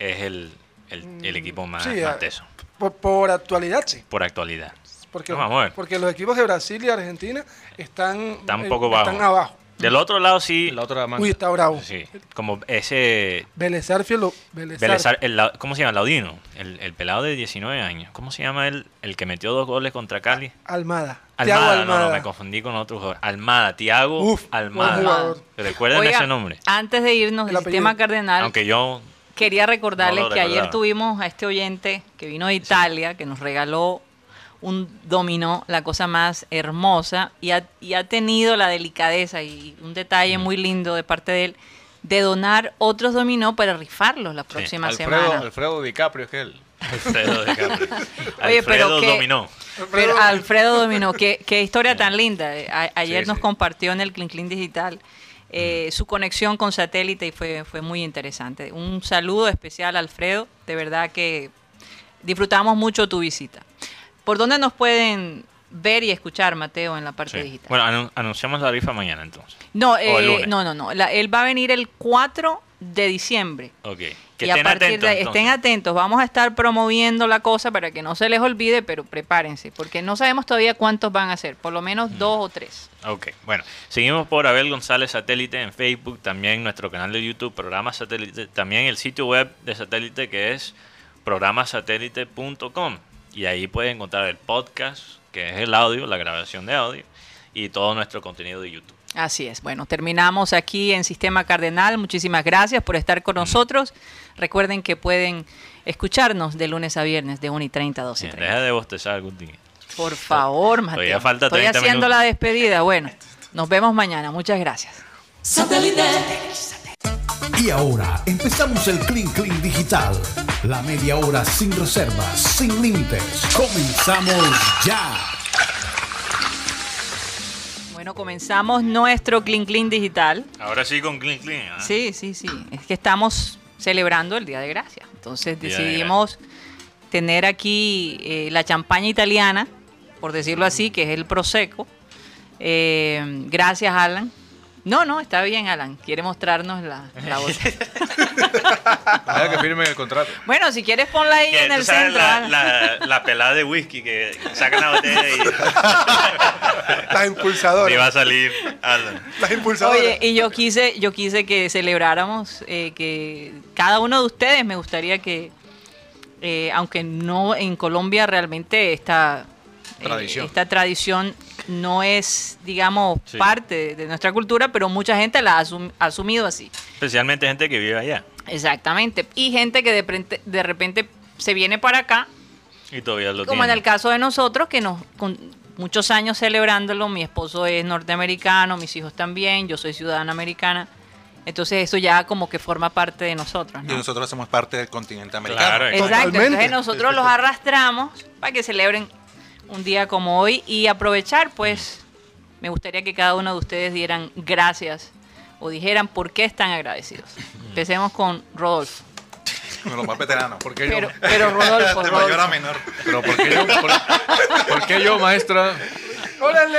es el, el, el equipo más, Sí, más teso, Por, por actualidad, sí. por actualidad. Porque, No, vamos a ver. porque los equipos de Brasil y Argentina están, Está un eh, poco bajo. están abajo. Del otro lado, sí, La otra manga. Uy, está bravo. sí como ese Vélez Arfiel lo- Vélez Vélez Arfiel. Ar- el la- ¿Cómo se llama? Laudino. El, el pelado de 19 años. ¿Cómo se llama él? El que metió dos goles contra Cali. Almada. Almada, no, no, me confundí con otro jugador. Almada, Tiago Uf, Almada. Recuerden Oiga, ese nombre. Antes de irnos El del sistema apellido. cardenal, Aunque yo quería recordarles No que ayer tuvimos a este oyente que vino de Italia, que nos regaló un dominó, la cosa más hermosa, y ha, y ha tenido la delicadeza y un detalle Mm. muy lindo de parte de él de donar otros dominó para rifarlos la próxima Alfredo, semana. Alfredo DiCaprio es que él. Alfredo de Capri. [laughs] Oye, pero Alfredo que- dominó. Pero Alfredo Dominó, qué, qué historia tan linda. Eh, a- ayer Sí, nos sí. compartió en el Clean Clean Digital eh, su conexión con satélite y fue, fue muy interesante. Un saludo especial, Alfredo. De verdad que disfrutamos mucho tu visita. ¿Por dónde nos pueden ver y escuchar, Mateo, en la parte Sí. digital? Bueno, anu- anunciamos la rifa mañana entonces. no, eh, no, no, no. La- él va a venir el 4 de diciembre. Ok. Que y a estén partir atentos. de estén atentos, vamos a estar promoviendo la cosa para que no se les olvide, pero prepárense, porque no sabemos todavía cuántos van a ser, por lo Mm. menos dos o tres. Ok, bueno, seguimos por Abel González Satélite en Facebook, también nuestro canal de YouTube, Programa Satélite, también el sitio web de Satélite que es programasatélite.com y ahí pueden encontrar el podcast, que es el audio, la grabación de audio y todo nuestro contenido de YouTube. Así es. Bueno, terminamos aquí en Sistema Cardenal. Muchísimas gracias por estar con nosotros. Recuerden que pueden escucharnos de lunes a viernes de 1 y 30 a 12 y Bien, 30. deja de bostezar algún día. Por favor, Todavía Mateo. falta Estoy 30 haciendo minutos. la despedida. Bueno, nos vemos mañana. Muchas gracias. Y ahora empezamos el Clean Clean Digital. La media hora sin reservas, sin límites. Comenzamos ya. Bueno, comenzamos nuestro Clean Clean Digital. Ahora sí con Clean Clean. ¿ah? Sí, sí, sí. Es que estamos celebrando el Día de Gracia. Entonces Día de decidimos tener aquí eh, la champaña italiana, por decirlo así, que es el Prosecco. Eh, gracias, Alan. No, no, está bien, Alan. Quiere mostrarnos la, la. Deja [laughs] que firmen el contrato. bueno, si quieres ponla ahí Que en tú el sabes centro. la, Alan. la, la pelada de whisky que sacan la botella y, [laughs] Las y impulsadoras. va a salir Alan. Las impulsadoras. Oye, y yo quise, yo quise que celebráramos eh, que cada uno de ustedes me gustaría que, eh, aunque no en Colombia realmente esta eh, Tradición. esta tradición no es, digamos, Sí. parte de, nuestra cultura, pero mucha gente la ha asum- ha asumido así. Especialmente gente que vive allá. Exactamente. Y gente que de repente, de repente se viene para acá Y todavía lo como en el caso de nosotros, que nos con muchos años celebrándolo, mi esposo es norteamericano, mis hijos también, yo soy ciudadana americana. Entonces eso ya como que forma parte de nosotros, Y ¿no? nosotros hacemos parte del continente americano. Claro, Exacto, Totalmente. entonces nosotros los arrastramos para que celebren un día como hoy y aprovechar, pues, me gustaría que cada uno de ustedes dieran gracias o dijeran por qué están agradecidos. [laughs] Empecemos con Rodolfo. Con los más veteranos. ¿Por qué yo? Pero, Rodolfo, [laughs] De mayor a menor. Pero ¿por qué yo, por, por qué yo, maestra? ¡Órale!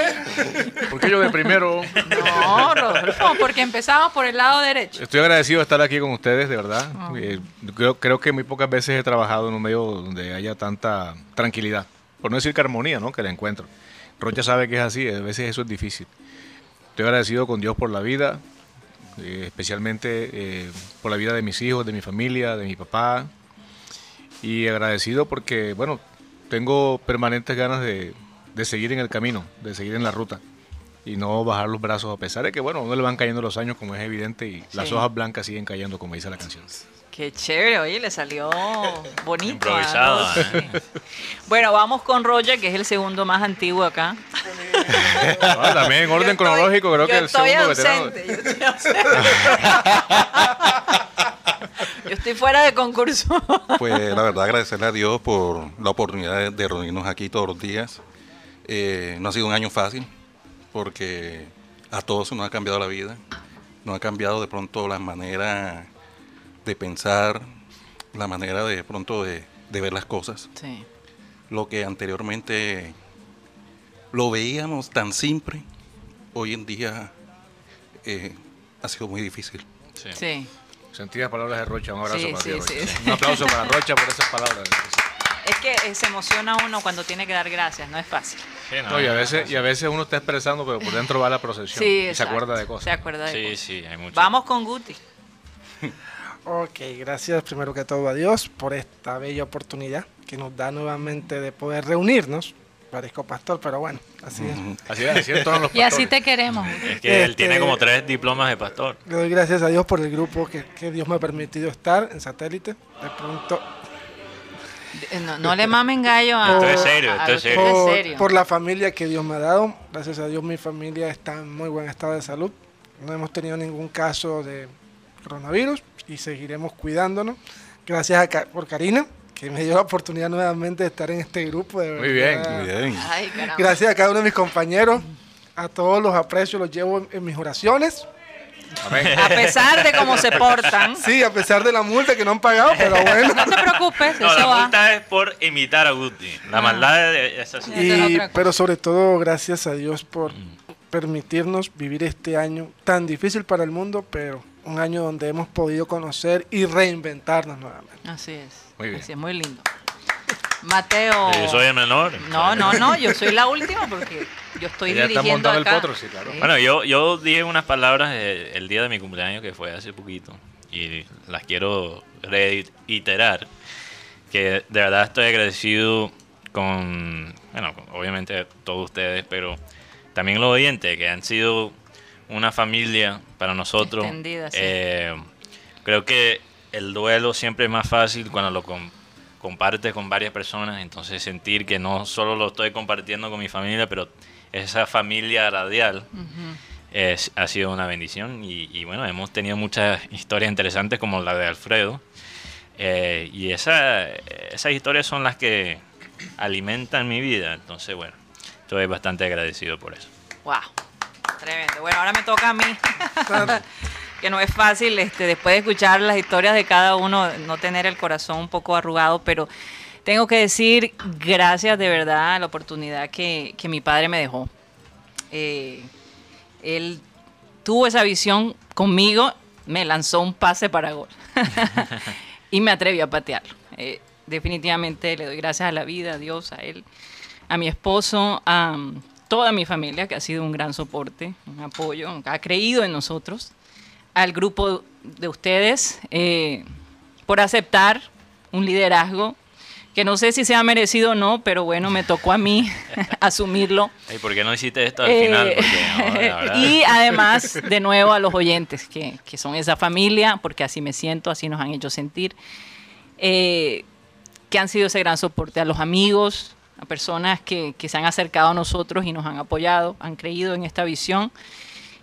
¿Por qué yo de primero? No, Rodolfo, porque empezamos por el lado derecho. Estoy agradecido de estar aquí con ustedes, de verdad. Eh, creo, creo que muy pocas veces he trabajado en un medio donde haya tanta tranquilidad. Por no decir que armonía, ¿no? Que la encuentro. Rocha sabe que es así, a veces eso es difícil. Estoy agradecido con Dios por la vida, eh, especialmente eh, por la vida de mis hijos, de mi familia, de mi papá. Y agradecido porque, bueno, tengo permanentes ganas de, de seguir en el camino, de seguir en la ruta y no bajar los brazos a pesar de que, bueno, a uno le van cayendo los años como es evidente y las hojas blancas siguen cayendo como dice la canción. Qué chévere, oye, le salió [laughs] bonito. Improvisado. ¿ah? ¿eh? Bueno, vamos con Roger, que es el segundo más antiguo acá. [laughs] También en orden estoy- cronológico creo que el segundo veterano. ausente, yo estoy ausente. [laughs] Yo estoy fuera de concurso. Pues la verdad agradecerle a Dios por la oportunidad de, de reunirnos aquí todos los días. Eh, no ha sido un año fácil porque a todos nos ha cambiado la vida, nos ha cambiado de pronto la manera de pensar, la manera de pronto de, de ver las cosas. Sí. Lo que anteriormente lo veíamos tan simple, hoy en día eh, ha sido muy difícil. Sí. Sí. Sentidas palabras de Rocha, un abrazo Sí, para sí, ti, Rocha. sí. Un aplauso para Rocha por esas palabras. Es que eh, se emociona uno cuando tiene que dar gracias, no es fácil. Sí, no, No, y, a veces, y a veces uno está expresando, pero por dentro va la procesión. Sí, y se acuerda de Se cosas. acuerda de Sí, cosas. sí, hay mucho. Vamos con Guti. [laughs] Ok, gracias primero que todo a Dios por esta bella oportunidad que nos da nuevamente de poder reunirnos. Parezco pastor, pero bueno, así es. Así es, así es todos los [laughs] Y así pastores. te queremos. Es que él Este- tiene como tres diplomas de pastor. Le doy gracias a Dios por el grupo que, que Dios me ha permitido estar en satélite. De pronto, Eh, No, no le mamen gallo a. Esto es serio, esto a- es serio. esto por, es serio. por la familia que Dios me ha dado. Gracias a Dios mi familia está en muy buen estado de salud. No hemos tenido ningún caso de coronavirus y seguiremos cuidándonos. Gracias a por Karina, que me dio la oportunidad nuevamente de estar en este grupo. de Muy bien. Muy bien. Ay. Gracias a cada uno de mis compañeros. A todos los aprecio, los llevo en, en mis oraciones. Amén. A pesar de cómo se portan, Sí, a pesar de la multa que no han pagado, pero bueno. no te preocupes, No, eso la va. multa es por imitar a Guti. La maldad es, así. Y, pero sobre todo, gracias a Dios por permitirnos vivir este año tan difícil para el mundo, pero un año donde hemos podido conocer y reinventarnos nuevamente. Así es. Muy bien. Así es, muy lindo. Mateo. Yo soy el menor. No, no, no, yo soy la última porque yo estoy Ella está dirigiendo montando el acá. potro, sí, claro. Sí. Bueno, yo, yo dije unas palabras el día de mi cumpleaños que fue hace poquito y las quiero reiterar. Que de verdad estoy agradecido con, bueno, con- obviamente todos ustedes, pero también los oyentes que han sido una familia para nosotros. Sí. Eh, creo que el duelo siempre es más fácil cuando lo com- compartes con varias personas, entonces sentir que no solo lo estoy compartiendo con mi familia, pero esa familia radial es- ha sido una bendición y, y bueno, hemos tenido muchas historias interesantes como la de Alfredo eh, y esa, esas historias son las que alimentan mi vida, entonces bueno, estoy bastante agradecido por eso. Wow, tremendo. Bueno, ahora me toca a mí. [laughs] que no es fácil, este, después de escuchar las historias de cada uno, no tener el corazón un poco arrugado, pero tengo que decir gracias de verdad a la oportunidad que, que mi padre me dejó. Eh, él tuvo esa visión conmigo, me lanzó un pase para gol [laughs] y me atreví a patearlo. Eh, definitivamente le doy gracias a la vida, a Dios, a él, a mi esposo, a toda mi familia que ha sido un gran soporte, un apoyo, ha creído en nosotros, al grupo de ustedes eh, por aceptar un liderazgo que no sé si se ha merecido o no, pero bueno, me tocó a mí [laughs] asumirlo. Ey, ¿Por qué no hiciste esto al Eh, final? Porque, no, la [laughs] verdad- y además, de nuevo, a los oyentes, que, que son esa familia, porque así me siento, así nos han hecho sentir, eh, que han sido ese gran soporte, a los amigos, a personas que, que se han acercado a nosotros y nos han apoyado, han creído en esta visión.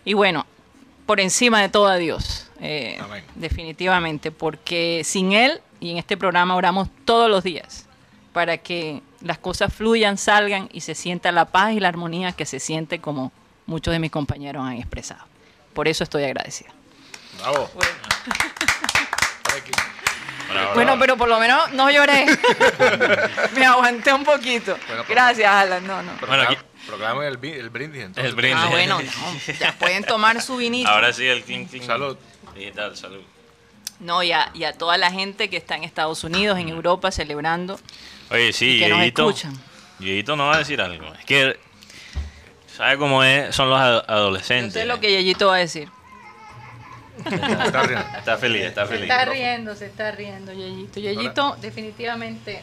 Y bueno, por encima de todo a Dios, eh, definitivamente, porque sin Él y en este programa oramos todos los días para que las cosas fluyan, salgan y se sienta la paz y la armonía que se siente como muchos de mis compañeros han expresado. Por eso estoy agradecida. Bravo. Bravo, Bueno, bravo. pero por lo menos no lloré. [laughs] Me aguanté un poquito. Bueno, Gracias, Alan. No, no. Bueno, aquí- Proclame el, brindis entonces. El brindis. Ah, bueno, no, ya pueden tomar su vinito. Ahora sí, el clink, clink. Salud. Digital, salud. No, y a, y a toda la gente que está en Estados Unidos, en Europa, celebrando. Oye, sí, Y que nos Dieguito. escuchan. Dieguito nos va a decir algo. Es que, ¿sabe cómo es? son los ado- Yo adolescentes? sé lo que Yeyito va a decir. Está riendo. Está feliz, está Se feliz. está riendo, se está riendo, Yeyito. Yeyito definitivamente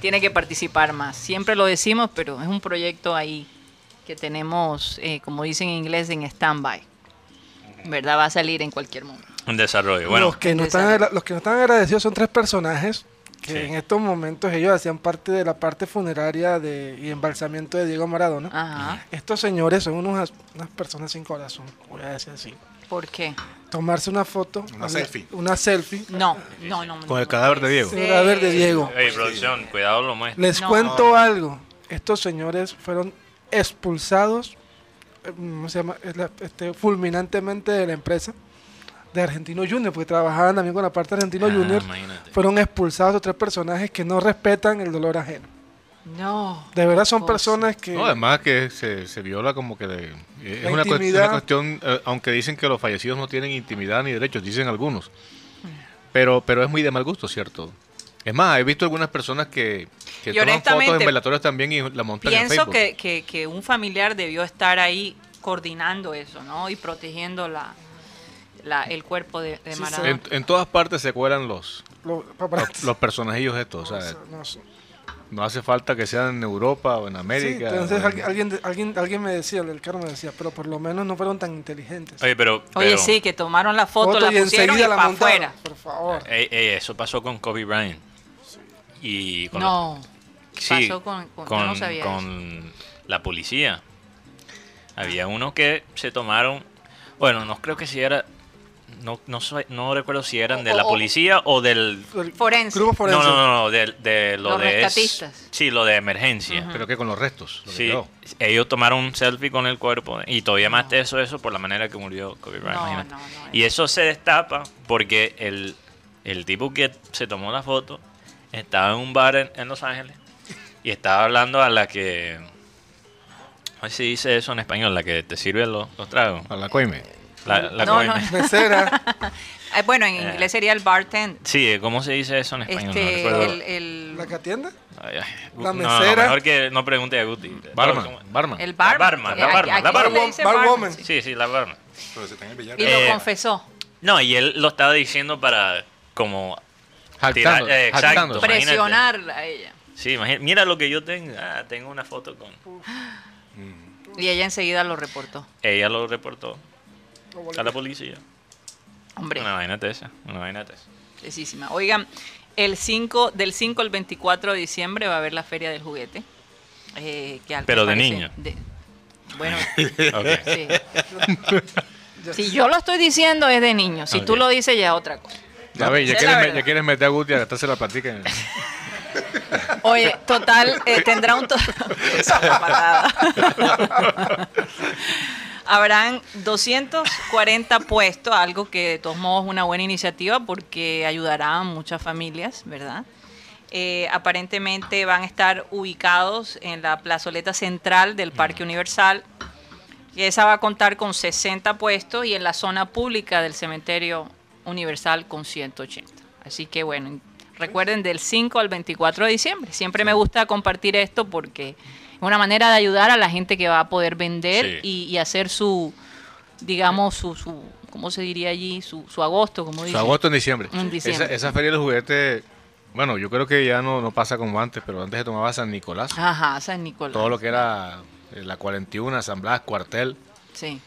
tiene que participar más. Siempre lo decimos, pero es un proyecto ahí que tenemos, eh, como dicen en inglés, en stand-by. ¿Verdad? Va a salir en cualquier momento. Un desarrollo. Bueno, los, que no están, los que no están agradecidos son tres personajes que Sí. en estos momentos ellos hacían parte de la parte funeraria de, y embalsamiento de Diego Maradona. Ajá. Estos señores son unos, unas personas sin corazón, voy a decir así. ¿Por qué? Tomarse una foto, Una selfie. Una selfie. No, no, no. Con no, el cadáver de Diego. El cadáver de Diego. Oye, producción, cuidado lo muestra. Les No. cuento algo. Estos señores fueron expulsados, eh, ¿cómo se llama? Es la- este, fulminantemente de la empresa, de Argentino Junior, porque trabajaban también con la parte de Argentino Ah, Junior, imagínate. fueron expulsados los tres personajes que no respetan el dolor ajeno. No. De verdad son personas que... No, además que se, se viola como que de- es una, cuestión, eh, aunque dicen que los fallecidos no tienen intimidad ni derechos, dicen algunos, pero pero es muy de mal gusto, ¿cierto? Es más, he visto algunas personas que, que toman fotos en velatorios también y la montan en Pienso Facebook. que, que, que un familiar debió estar ahí coordinando eso, ¿no? Y protegiendo la, la- el cuerpo de, de Sí, Maradona. En, en todas partes se cuelan los, lo- los, paparazzi. los personajillos estos. O sea, No sé. No hace falta que sean en Europa o en Sí, América. entonces o en- alguien, alguien, alguien, me decía, el carro me decía, pero por lo menos no fueron tan inteligentes. Oye, pero, Oye, sí, que tomaron la foto, Foto la y pusieron y enseguida la para montaron. afuera. Por favor. ey, ey, eso pasó con Kobe Bryant. Y con No. Sí, pasó con, con- yo con, no sabía eso. con la policía. Había unos que se tomaron, bueno, no creo que si era, no, no, soy- no recuerdo si eran de O- la policía o del... El Forense. Grupo No, forense. no, no, no, de, de lo Los de... es- rescatistas. sí, lo de emergencia. Pero que con los restos. lo que Sí, quedó. ellos tomaron un selfie con el cuerpo y todavía más de eso, eso por la manera que murió Kobe Bryant. No, no, no, y eso se destapa porque el, el tipo que se tomó la foto estaba en un bar en, en Los Ángeles y estaba hablando a la que... No sé si dice eso en español, la que te sirve los, los tragos. A la coime. La, la No, no. Mesera. [laughs] Eh, bueno, en Eh. inglés sería el bartender. Sí, ¿cómo se dice eso en español? no Este, recuerdo. el, el, ¿La que atiende? Ay, ay. la No, no, mesera. mejor que no pregunte a Guti. Barman. Barman. el bar, La barman, la aquí- barman, la barman. Bar barman, woman. sí. Sí, la barman. Y lo Eh, confesó. No, y él lo estaba diciendo para como Jactando, tirar- eh, exacto. Presionarla a ella. Sí, imagínate, mira lo que yo tengo. Ah, tengo una foto con. Y ella enseguida lo reportó. Ella lo reportó a la policía. Hombre, Una vaina de esa, una vaina de esa. precisísima. Oigan, el 5, del 5 al 24 de diciembre va a haber la Feria del Juguete. eh, que al que Pero de parece- niño. de- bueno, [laughs] sí. [laughs] Si yo lo estoy diciendo es de niño. Si tú Ok. lo dices ya es otra cosa. Ya ves, ya quieres, ya quieres meter a Guti a gastarse la platica. en- [laughs] Oye, total, eh, tendrá un... to- Esa patada. Habrán 240 puestos, algo que de todos modos es una buena iniciativa porque ayudará a muchas familias, ¿verdad? Eh, aparentemente van a estar ubicados en la plazoleta central del Parque Universal. Y esa va a contar con 60 puestos y en la zona pública del Cementerio Universal con 180. Así que bueno, recuerden del 5 al 24 de diciembre. Siempre me gusta compartir esto porque una manera de ayudar a la gente que va a poder vender Sí. y, y hacer su, digamos, su, su, ¿cómo se diría allí? Su, su agosto, como Su dicen. agosto en diciembre. En diciembre. Esa, esa feria del juguete, bueno, yo creo que ya no, no pasa como antes, pero antes se tomaba San Nicolás. Ajá, San Nicolás. Todo lo que era eh, la 41, San Blas, cuartel. Sí.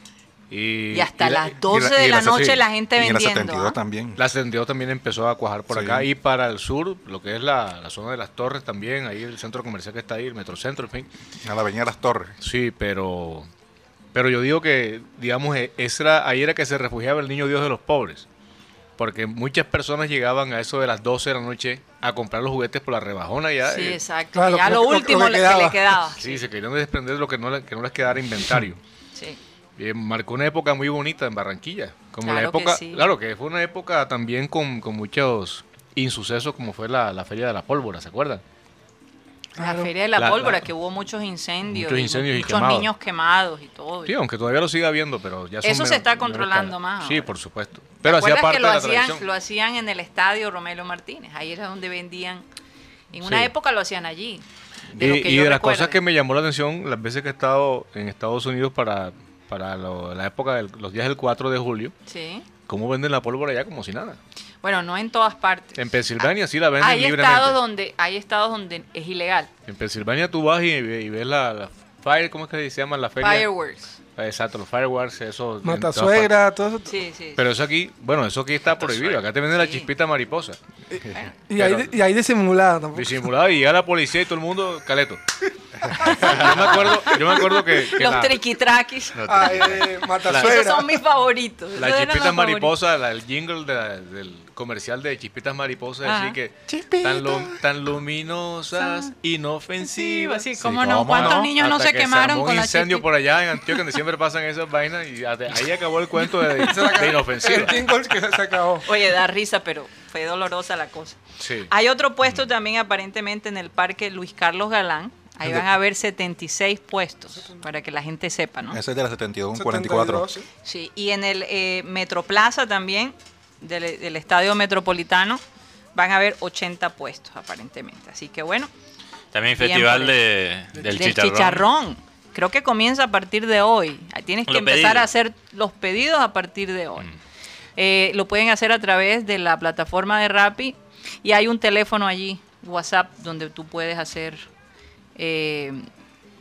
Y, Y hasta y la- las y 12 y de la sí. noche la gente Y en la vendiendo. 72 ¿ah? también. La 72 también empezó a cuajar por Sí. acá y para el sur, lo que es la, la zona de las torres también, ahí el centro comercial que está ahí, el Metrocentro, en fin. A la Avenida Las Torres. Sí, pero pero yo digo que, digamos, eh, esa era- ahí era que se refugiaba el niño Dios de los pobres. Porque muchas personas llegaban a eso de las 12 de la noche a comprar los juguetes por la rebajona ya. Sí, eh, exacto. Claro, ya lo lo, que- lo- último que le- que le quedaba. sí, se querían desprender de lo que no, que no les quedara inventario. Sí. Eh, marcó una época muy bonita en Barranquilla. Como la que época, sí. claro que fue una época también con, con muchos insucesos como fue la, la Feria de la Pólvora, ¿se acuerdan? La Claro. Feria de la, La- Pólvora, la- que hubo muchos incendios, Muchos incendios y muchos quemados. niños quemados y todo. Sí, aunque todavía lo siga habiendo, pero ya son Eso se está controlando escala. más Sí, por supuesto. ¿Te Pero hacía parte que lo de la hacían, tradición. lo hacían en el estadio Romelo Martínez? Ahí era donde vendían. En una Sí. época lo hacían allí. Y, De lo que y yo de las cosas que me llamó la atención, las veces que he estado en Estados Unidos para, para lo- la época de los días del 4 de julio, Sí. cómo venden la pólvora allá como si nada. Bueno, no en todas partes. En Pensilvania sí la venden hay libremente. estados donde hay estados donde es ilegal. En Pensilvania tú vas y, ve- y ves la, la Fire, ¿cómo es que se llama la feria? Fireworks. Exacto, los fireworks, eso. Matasuegra, todo eso. Sí, sí. Pero eso aquí, bueno, eso aquí está prohibido. Acá te venden la chispita mariposa. Bueno, Y ahí, y ahí disimulada tampoco. Disimulado y llega la policía y todo el mundo caleto. [laughs] Yo me acuerdo, yo me acuerdo que, que Los la, triquitraquis. Ay, eh, Esos son mis favoritos. la esos eran chispita los mariposa, la- el jingle de la- del comercial de chispitas mariposas, Ajá. así que tan, lu- tan luminosas, inofensivas. Sí, Sí, cómo no. cómo ¿Cuántos no? niños no se que quemaron con un la incendio chispita? por allá en Antioquia donde siempre pasan esas vainas y hasta ahí acabó el cuento de, [laughs] la de inofensiva. El jingle que se acabó. Oye, da risa, pero fue dolorosa la cosa. Sí. Hay otro puesto también aparentemente en el parque Luis Carlos Galán. Ahí van a haber 76 puestos, para que la gente sepa, ¿no? Ese es de la 72, un 44. 72, sí. Sí, y en el eh, Metroplaza también, del, del Estadio Metropolitano, van a haber 80 puestos aparentemente. Así que bueno, También festival de, del, del chicharrón. chicharrón. Creo que comienza a partir de hoy. Tienes que Los empezar pedidos. a hacer los pedidos a partir de hoy. Mm. Eh, lo pueden hacer a través de la plataforma de Rappi y hay un teléfono allí, WhatsApp, donde tú puedes hacer eh,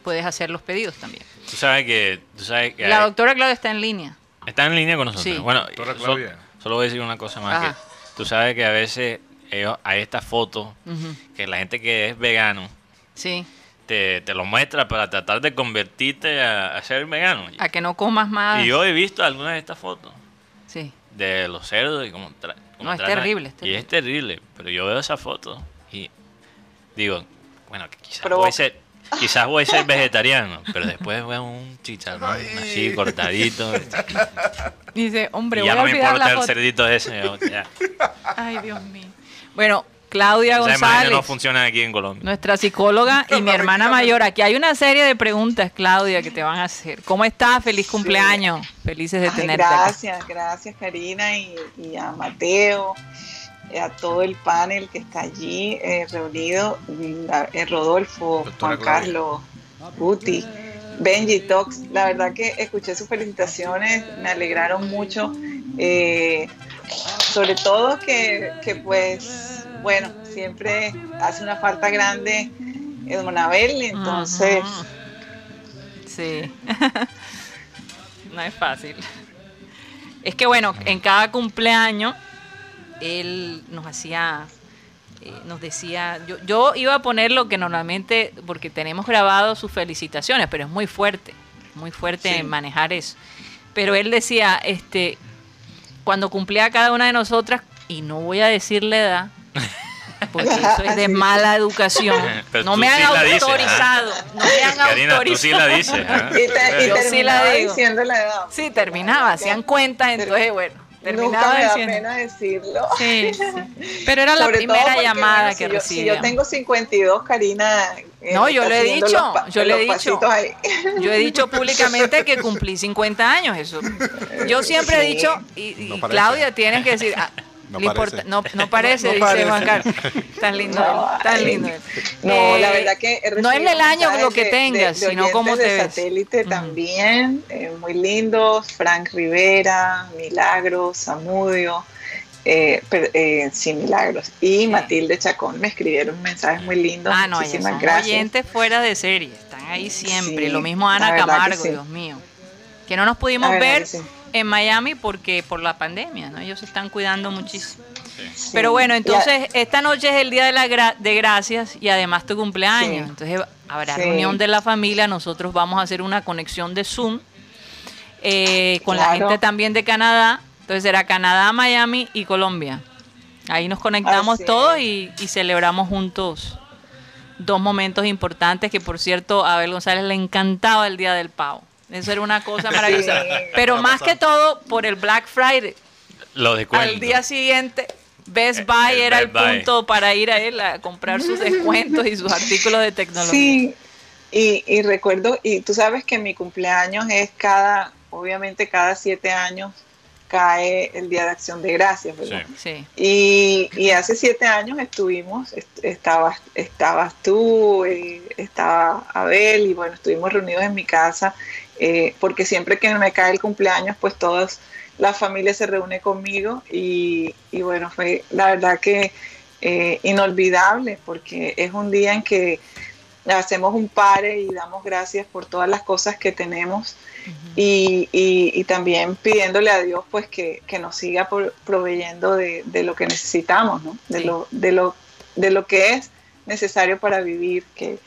puedes hacer los pedidos también. Tú sabes que, tú sabes que La hay- doctora Claudia está en línea. está en línea con nosotros. Sí. Bueno, Doctora so- Claudia. solo voy a decir una cosa más. Que tú sabes que a veces ellos, hay estas fotos Ujú. que la gente que es vegano Sí, te, te lo muestra para tratar de convertirte a, a ser vegano. a que no comas más. Y yo he visto algunas de estas fotos Sí. de los cerdos y cómo, tra- cómo No, es terrible, es Y terrible. es terrible, pero yo veo esa foto y digo, bueno, que quizás Provoca. voy a ser, quizás voy a ser vegetariano, pero después veo un chicharrón así cortadito dice, hombre, y voy ya a no me olvidar importa la el cerdito ese. ya. Ay, Dios mío. Bueno, Claudia Esa González. no funciona aquí en Colombia. Nuestra psicóloga y mi hermana mayor. Aquí hay una serie de preguntas, Claudia, que te van a hacer. ¿Cómo estás? Feliz cumpleaños. Felices de Ay, tenerte acá. gracias, gracias Karina y, y a Mateo, a todo el panel que está allí eh, reunido, a- eh, Rodolfo, Doctora Juan Claudia. Carlos, Guti, Benji Tox. La verdad que escuché sus felicitaciones, me alegraron mucho. eh, sobre todo que, que, pues, bueno, siempre hace una falta grande Don Abel, entonces... Sí. [laughs] no es fácil. Es que bueno, en cada cumpleaños él nos hacía, eh, nos decía, yo, yo iba a poner lo que normalmente, porque tenemos grabado sus felicitaciones, pero es muy fuerte, muy fuerte Sí. en manejar eso. Pero él decía, este, cuando cumplía cada una de nosotras, y no voy a decir la edad, [laughs] porque eso es de mala educación. [laughs] Pero no me han sí la dices, ¿ah? autorizado, no me han Karina, tú sí la autorizado. dices. ¿ah? Y, te- y Yo sí la terminaba digo. diciendo la edad. Sí, terminaba, hacían cuentas, entonces bueno, terminaba Nunca me da diciendo. pena decirlo. Sí, sí. Pero era la primera porque, llamada bueno, que si yo, recibí. si yo tengo 52, Karina. eh, No, yo lo he dicho, los yo le he dicho. ahí. Yo he dicho [laughs] públicamente que cumplí 50 años, eso. Yo siempre he dicho, y, y No parece. Claudia, tienes que decir, ah, No parece. no, no parece, [laughs] No dice parece. Juan Carlos. Tan lindo, No, tan lindo. No, Eh, la verdad que no es el año lo que tengas, de- de sino cómo te de ves. satélite Ujú. también, eh, muy lindos. Frank Rivera, Milagros, Samudio. Eh, per- eh, sí, Milagros. Y Matilde Chacón me escribieron mensajes muy lindos. Ah, no, Muchísimas son gracias. oyentes fuera de serie, están ahí siempre. Sí, Lo mismo Ana Camargo, sí. Dios mío. Que no nos pudimos ver que sí. En Miami porque por la pandemia, ¿no? Ellos se están cuidando muchísimo. Sí. Pero bueno, a- entonces esta noche es el día de, la gra- de gracias y además tu cumpleaños. Sí. Entonces habrá Sí. reunión de la familia. Nosotros vamos a hacer una conexión de Zoom eh, con la gente también de Canadá. Entonces será Canadá, Miami y Colombia. Ahí nos conectamos Así todos y, y celebramos juntos dos momentos importantes que por cierto a Abel González le encantaba el Día del Pavo. Eso era una cosa maravillosa. Sí. Pero más que todo por el Black Friday. Lo descuento. Al día siguiente, Best El- Buy el era el Best Buy. punto para ir a él a comprar sus descuentos y sus artículos de tecnología. Sí, y, y recuerdo, y tú sabes que mi cumpleaños es cada, obviamente cada siete años cae el Día de Acción de Gracias, ¿verdad? Sí. Sí. Y, y hace siete años estuvimos, est- estabas, estabas tú, eh, estaba Abel, y bueno, estuvimos reunidos en mi casa, eh, porque siempre que me cae el cumpleaños, pues todas la familia se reúne conmigo, y, y bueno, fue la verdad que eh, inolvidable, porque es un día en que hacemos un pare y damos gracias por todas las cosas que tenemos y, y- y también pidiéndole a Dios pues que, que nos siga por- proveyendo de, de lo que necesitamos, ¿no? de, Sí. lo, de, lo, de lo que es necesario para vivir, que,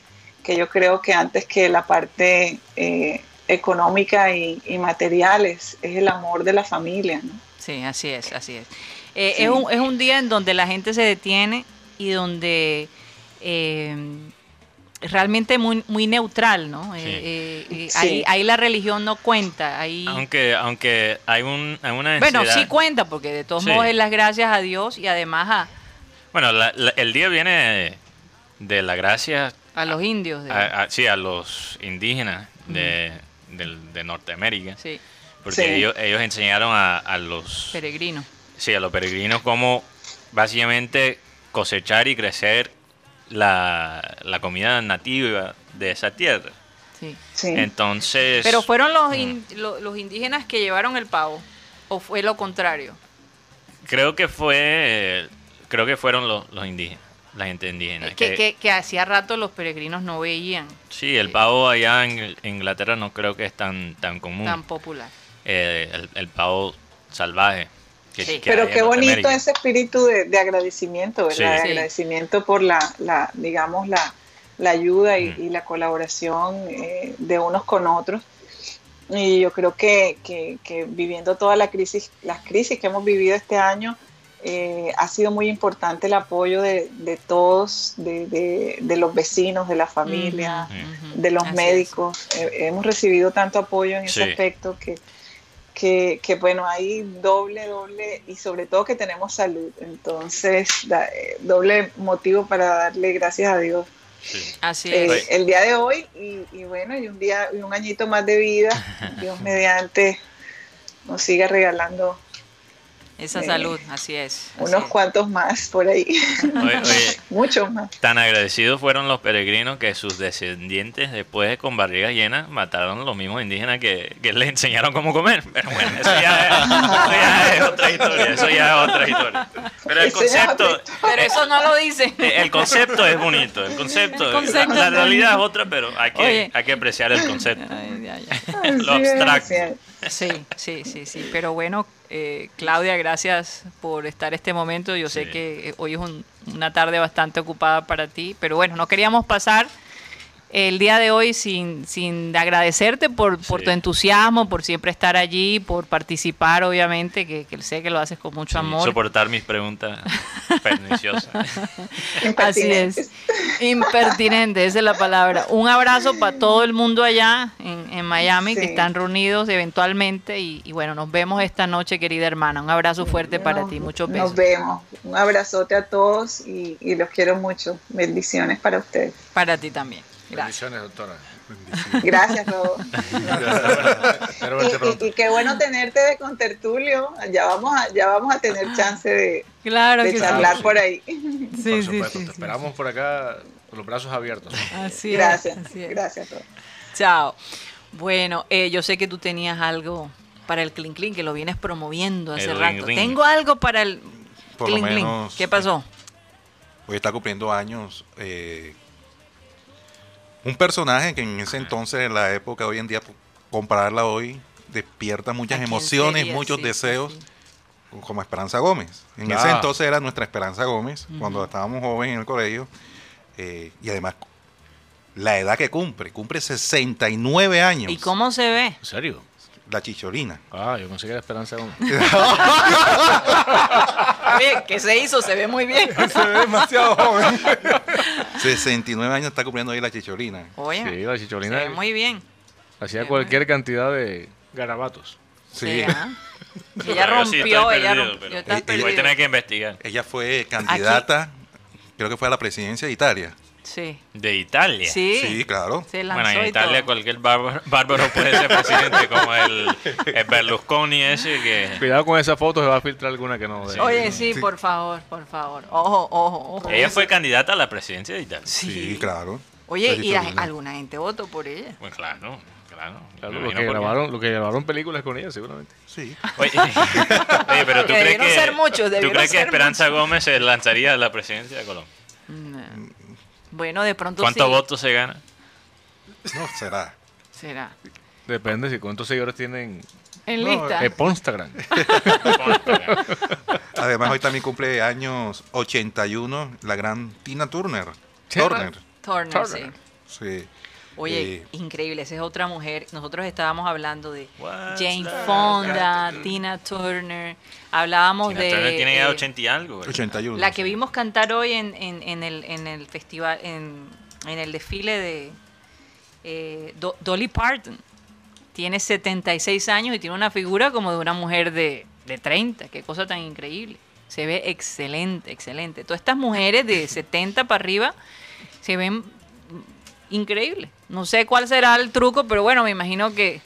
que yo creo que antes que la parte eh, económica y, y material es, el amor de la familia. ¿no? Sí, así es, así es. Eh, Sí. es, un, es un día en donde la gente se detiene y donde eh, realmente muy, muy neutral, ¿no? Eh, eh, eh, Sí. ahí, ahí la religión no cuenta. Ahí, Aunque, aunque hay, un, hay una bueno, sí cuenta, porque de todos Sí. modos es las gracias a Dios y además a, Bueno, la- la- el día viene de, la gracia a los indios. de- a, a- sí, a los indígenas de, del- de Norteamérica. sí, Porque Sí. ellos, ellos enseñaron a, a los peregrinos. sí, a los peregrinos cómo básicamente cosechar y crecer la, la comida nativa de esa tierra. Sí. Sí. Entonces. Pero fueron Mm. los, in- lo- los indígenas que llevaron el pavo, o fue lo contrario. Creo que fue. Creo que fueron los, los indígenas. La gente indígena. que, que- que, que hacía rato los peregrinos no veían sí, el pavo allá en Inglaterra no creo que es tan, tan común. tan popular. Eh, el, el pavo salvaje. Que, Sí. que Pero qué bonito ese espíritu de, de agradecimiento, ¿verdad? Sí. De agradecimiento por la, la digamos, la, la ayuda y, Mm. y la colaboración eh, de unos con otros. Y yo creo que, que- que viviendo toda la crisis, las crisis que hemos vivido este año, eh, ha sido muy importante el apoyo de, de todos, de, de- de los vecinos, de la familia, de los así médicos. Eh, hemos recibido tanto apoyo en ese aspecto que, que, que, bueno, hay doble, doble y sobre todo que tenemos salud. Entonces, da- eh, doble motivo para darle gracias a Dios. Sí. Así Eh, es. el día de hoy y, y bueno, y un día y un añito más de vida, [laughs] Dios mediante nos siga regalando Esa eh, salud, así es. así unos es. cuantos más por ahí, Oye, oye, [laughs] muchos más. tan agradecidos fueron los peregrinos que sus descendientes, después con barrigas llenas, mataron a los mismos indígenas que, que les enseñaron cómo comer. Pero bueno, eso ya, es, eso ya es otra historia. Eso ya es otra historia. Pero el concepto. Pero eso no lo dice. eh, [laughs] El concepto es bonito, el concepto, El concepto la, realidad es otra, pero hay que, Oye. hay que apreciar el concepto, Ay, ya, ya. lo abstracto. Sí, sí, sí, sí. Pero bueno, eh, Claudia, gracias por estar este momento. Yo sé que hoy es un- una tarde bastante ocupada para ti, pero bueno, no queríamos pasar el día de hoy sin, sin agradecerte por, por Sí. tu entusiasmo, por siempre estar allí, por participar, obviamente, que, que sé que lo haces con mucho Sí, amor. soportar mis preguntas [laughs] perniciosas. Así es. Impertinente, esa es la palabra. Un abrazo para todo el mundo allá en, en Miami que están reunidos eventualmente y, y bueno, nos vemos esta noche, querida hermana. Un abrazo fuerte para Nos- ti, muchos Nos besos. vemos. Un abrazote a todos y, y los quiero mucho. Bendiciones para ustedes. Para ti también. Gracias. Bendiciones, doctora. Gracias, Robo. Y, pronto. y- y qué bueno tenerte de contertulio. Ya vamos a, ya vamos a tener chance de, Claro de que charlar sí. por ahí. sí. Por Sí, sí, supuesto, sí, te sí. esperamos por acá con los brazos abiertos. Así es, Gracias, así es. gracias, Robo. Chao. Bueno, eh, yo sé que tú tenías algo para el Clean Clean, que lo vienes promoviendo hace El rato. ring ring. Tengo algo para el Por Clean Clean. ¿Qué pasó? Hoy está cumpliendo años. eh, un personaje que en ese entonces, en la época, hoy en día, compararla hoy, despierta muchas ¿A quién emociones, sería? muchos Sí, deseos, sí, como Esperanza Gómez. En ese entonces era nuestra Esperanza Gómez, cuando estábamos jóvenes en el colegio. eh, y además, la edad que cumple, cumple 69 años. ¿Y cómo se ve? ¿En serio? La chicholina. Ah, yo pensé que era Esperanza Gómez. [laughs] [laughs] Oye, ¿qué se hizo? Se ve muy bien. Se ve demasiado joven. [laughs] 69 años está cumpliendo ahí la chicholina. Oye, Sí, la se chicholina ve muy bien. hacía cualquier cantidad de garabatos. Sí. [laughs] Ella sí rompió, ella perdido, rompió. pero Yo estaba Voy a tener que investigar. Ella fue candidata, creo que fue a la presidencia de Italia. Sí. De Italia. Sí. Sí, claro. Se lanzó Bueno, en Italia todo. cualquier bárbaro, bárbaro puede ser presidente, como el, el Berlusconi ese que... Cuidado con esa foto, se va a filtrar alguna que no. Sí. Oye, sí, por favor, por favor. Ojo, ojo, ojo. Ella fue candidata a la presidencia de Italia. Sí, claro. Oye, y la- alguna gente votó por ella. Pues claro, claro. Claro, lo, que grabaron, lo que grabaron películas con ella, seguramente. Sí. Oye, [laughs] oye, pero tú Que crees que, ser muchos, ¿tú crees que Esperanza Gómez se lanzaría a la presidencia de Colombia? Mm, Bueno, de pronto ¿Cuántos sí. votos se gana? No, será. Será. Depende si cuántos seguidores tienen En No, lista. en Instagram. [laughs] Además, hoy también cumple años 81 la gran Tina Turner. Tina. Turner. Turner, Turner. sí. Sí. Oye, Eh, increíble, esa es otra mujer. Nosotros estábamos hablando de What's Jane that? Fonda, Tina Turner. Hablábamos Tina de Turner tiene ya eh, 80 y algo. ¿verdad? 81. la que sí. vimos cantar hoy en, en- en el, en el festival, en, en el desfile de eh, Do- Dolly Parton. Tiene 76 años y tiene una figura como de una mujer de, de 30. Qué cosa tan increíble. Se ve excelente, excelente. Todas estas mujeres de 70 para arriba se ven increíbles. No sé cuál será el truco, pero bueno, me imagino que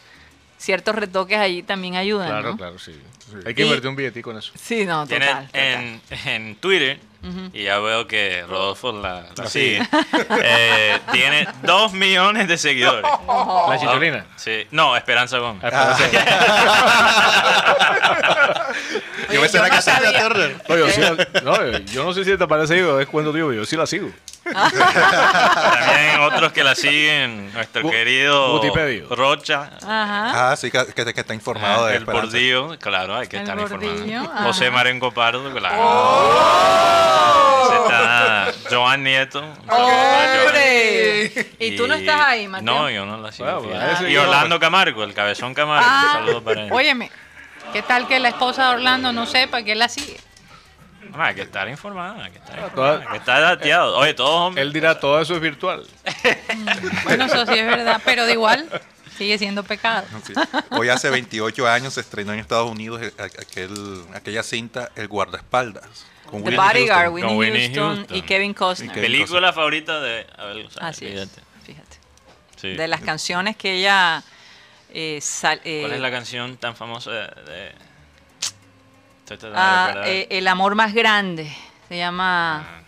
ciertos retoques allí también ayudan. Claro, ¿no? claro, sí. Hay que Y- invertir un billetico en eso. Sí, no, total. en, en Twitter, Y ya veo que Rodolfo la, la sigue, [laughs] eh, tiene 2 millones de seguidores. [laughs] La chicholina. Sí. No, Esperanza Gómez. Ah, [laughs] Yo me será que Tina Turner. No, yo, sí la- no, yo no sé si te parece digo, es cuando digo, yo sí la sigo. También otros que la siguen, nuestro querido. Rocha. Ajá. Ah, sí, que, que- que está informado Ah, de el Esperanza. Bordillo, claro, hay que El estar Bordillo, informado. ajá. José Marenco Pardo, claro. ¡Oh! Ese está Joan Nieto. ¡Hombre! ¿Y tú no estás ahí, Mateo? No, yo no la sigo. Bueno, y Orlando Camargo, el cabezón Camargo. Ah, Saludos para él. Óyeme, ¿qué tal que la esposa de Orlando no sepa que él la sigue? Hay que estar informado, hay que estar informado, hay que estar dateado. Oye, todos hombres. Él dirá, todo eso es virtual. Bueno, eso sí es verdad, pero de igual sigue siendo pecado. Sí. Hoy hace 28 años se estrenó en Estados Unidos el- aquel, aquella cinta El guardaespaldas. Con The Whitney Bodyguard, Houston. Whitney Houston, Houston. y Kevin Costner. Y Kevin Película favorita de Abel González. Así es, fíjate. Sí. De las canciones que ella... eh, sal- eh, ¿Cuál es la canción tan famosa de.? de- Estoy tratando de ah, recordar. eh, El amor más grande. Se llama... Ah,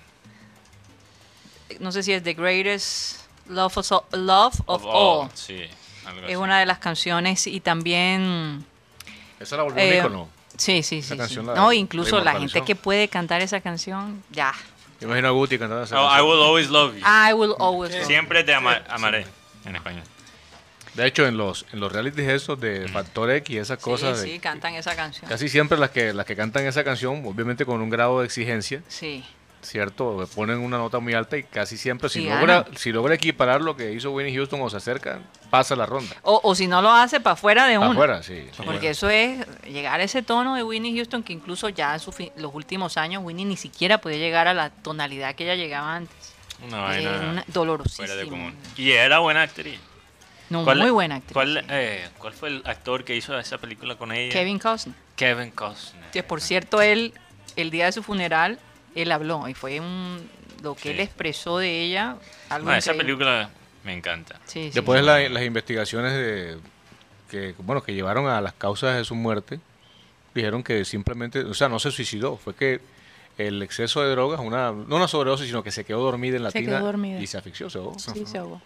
No sé si es The Greatest Love of, Love of, of All. All. Sí, algo así. Es una de las canciones y también... Esa la volvió eh, un ícono. Sí, sí, sí. sí. canción la- No, incluso la gente que puede cantar esa canción, ya. Yo imagino a Guti cantando esa Oh, I canción. will always love you. I will always love you. Siempre te ama- amaré. En español. De hecho, en los, en los realities esos de Factor X y esas cosas, Sí, de- sí, cantan esa canción. casi siempre las que, las que cantan esa canción, obviamente con un grado de exigencia, Sí. ¿cierto? Le Ponen una nota muy alta y casi siempre, si, Sí, logra, si logra equiparar lo que hizo Winnie Houston o se acerca, pasa la ronda. O, o si no lo hace, para afuera de uno. Afuera, sí. Porque eso es llegar a ese tono de Winnie Houston que incluso ya en los últimos años Winnie ni siquiera podía llegar a la tonalidad que ella llegaba antes. Una vaina fuera de común. Y era buena actriz. No, ¿Cuál- muy buena actriz. ¿cuál, eh, ¿Cuál fue el actor que hizo esa película con ella? Kevin Costner. Kevin Costner. Que por cierto, él, el día de su funeral, él habló y fue un, lo que Sí. él expresó de ella. Algo No, esa increíble. película me encanta. Sí, Después sí. la- las investigaciones de, que, bueno, que llevaron a las causas de su muerte, dijeron que simplemente, o sea, no se suicidó, fue que el exceso de drogas, una, no una sobredosis, sino que se quedó dormida en la Se tina quedó dormida. y se asfixió, se ahogó. Sí, se ahogó.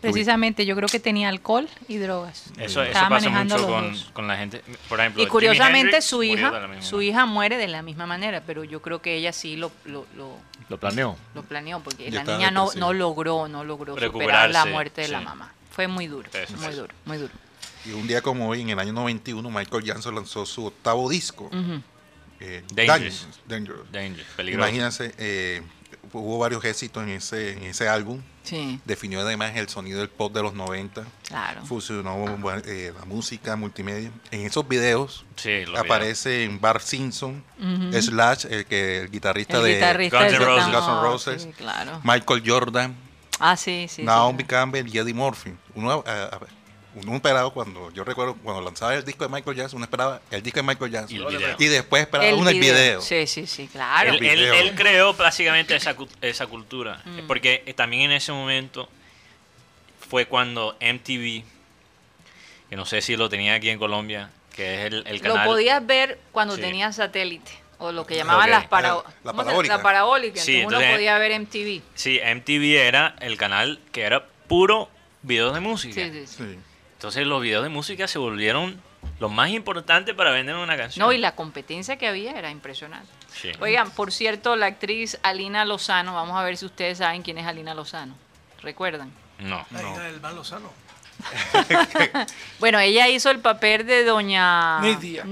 Precisamente, yo creo que tenía alcohol y drogas. Eso, eso Estaba pasa manejando mucho los con, dos. con la gente. Por ejemplo, Y curiosamente su hija, su hija muere de la misma manera, pero yo creo que ella sí lo, lo, lo, Lo planeó. lo planeó, porque la niña no, no logró, no logró superar la muerte de la mamá. Fue muy duro, Eso, muy eso. duro, muy duro. Y un día como hoy, en el año 91, Michael Jackson lanzó su octavo disco. Ujú. eh, Dangerous. Dangerous. Imagínense, eh, hubo varios éxitos en ese, en ese álbum. Sí, Definió además el sonido del pop de los 90. claro. Fusionó eh, la música, multimedia. En esos videos Sí, aparece en Bart Simpson. Slash, el, que, el guitarrista El de guitarrista Guns N' Roses. Guns N' Roses. sí, claro. Michael Jordan, Ah, sí, sí. sí, Naomi. Campbell y Eddie Murphy. Uno, eh, a ver, uno esperaba cuando, yo recuerdo cuando lanzaba el disco de Michael Jackson, uno esperaba el disco de Michael Jackson. Y el video. Y después esperaba uno el video. Sí, sí, sí, claro. Él, él- video. él creó básicamente esa, esa cultura. Mm. Porque eh, también en ese momento fue cuando MTV, que no sé si lo tenía aquí en Colombia, que es el, el canal. Lo podías ver cuando Sí. tenías satélite. O lo que llamaban Ok. las para- La- la ¿cómo se- parabólica. La parabólica. Sí, entonces uno podía ver MTV. Sí, MTV era el canal que era puro videos de música. Sí, sí, sí. Entonces los videos de música se volvieron lo más importante para vender una canción. No, y la competencia que había era impresionante. Sí. Oigan, por cierto, la actriz Alina Lozano, vamos a ver si ustedes saben quién es Alina Lozano. ¿Recuerdan? No. La hija del Van Lozano. [laughs] bueno, ella hizo el papel de doña Nidia.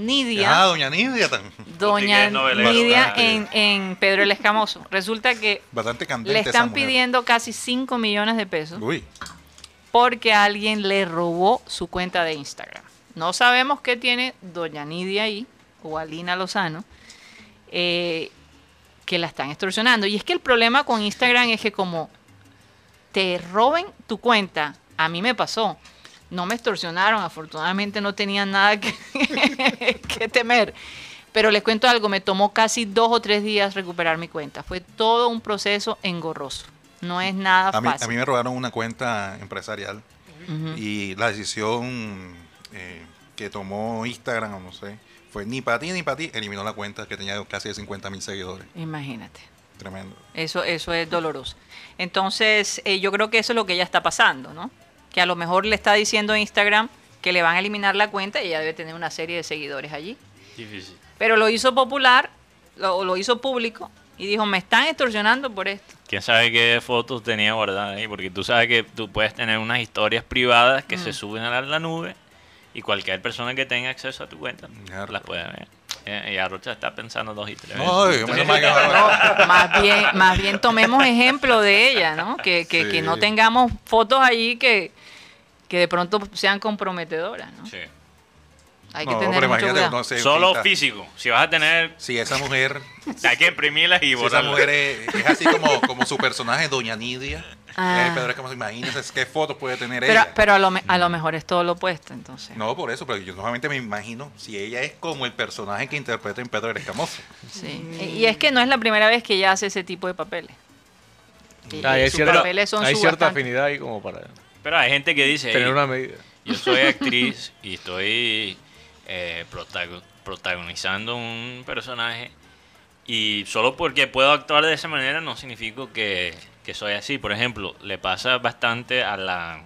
Ah, doña Nidia. tan- Doña. Nidia en, en Pedro el Escamoso. Resulta que Bastante le están pidiendo casi 5 millones de pesos Uy, porque alguien le robó su cuenta de Instagram. No sabemos qué tiene Doña Nidia ahí, o Alina Lozano, eh, que la están extorsionando. Y es que el problema con Instagram es que como te roben tu cuenta, a mí me pasó. No me extorsionaron, afortunadamente no tenían nada que, [laughs] que temer. Pero les cuento algo, me tomó casi dos o tres días recuperar mi cuenta. Fue todo un proceso engorroso. No es nada a mí, fácil. a mí me robaron una cuenta empresarial y la decisión eh, que tomó Instagram, no sé, fue ni para ti ni para ti, eliminó la cuenta que tenía casi de 50 mil seguidores. Imagínate. Tremendo. Eso, eso es doloroso. Entonces, eh, yo creo que eso es lo que ella está pasando, ¿no? Que a lo mejor le está diciendo a Instagram que le van a eliminar la cuenta y ella debe tener una serie de seguidores allí. Difícil. Pero lo hizo popular, lo, lo hizo público y dijo, me están extorsionando por esto. ¿Quién sabe qué fotos tenía guardadas ahí? Porque tú sabes que tú puedes tener unas historias privadas que Mm. se suben a la, nube y cualquier persona que tenga acceso a tu cuenta Claro. las puede ver. Eh, y Arrocha está pensando dos y tres No, veces. que- Más bien, más bien tomemos ejemplo de ella, ¿no? Que, que, que no tengamos fotos allí que, que de pronto sean comprometedoras, ¿no? Sí. Hay que No, tener pero mucho imagínate, cuidado. no sé, Solo pinta- físico. Si vas a tener, Si esa mujer, [laughs] hay que imprimirlas y si esa mujer es, es así como, como su personaje, Doña Nidia, Ah. eh, Pedro, es como, imagínense qué fotos puede tener Pero, ella. pero a, lo, me- a lo mejor es todo lo opuesto, entonces. No, por eso, pero yo normalmente me imagino si ella es como el personaje que interpreta en Pedro el Escamoso. Sí. Y es que no es la primera vez que ella hace ese tipo de papeles. Y- Ah, y hay sus cierta, papeles son hay su cierta bastante- afinidad ahí como para Pero hay gente que dice, tener "Ey, una medida. yo soy [laughs] actriz y estoy eh, protago- protagonizando un personaje y solo porque puedo actuar de esa manera no significa que, que soy así. Por ejemplo, le pasa bastante a la,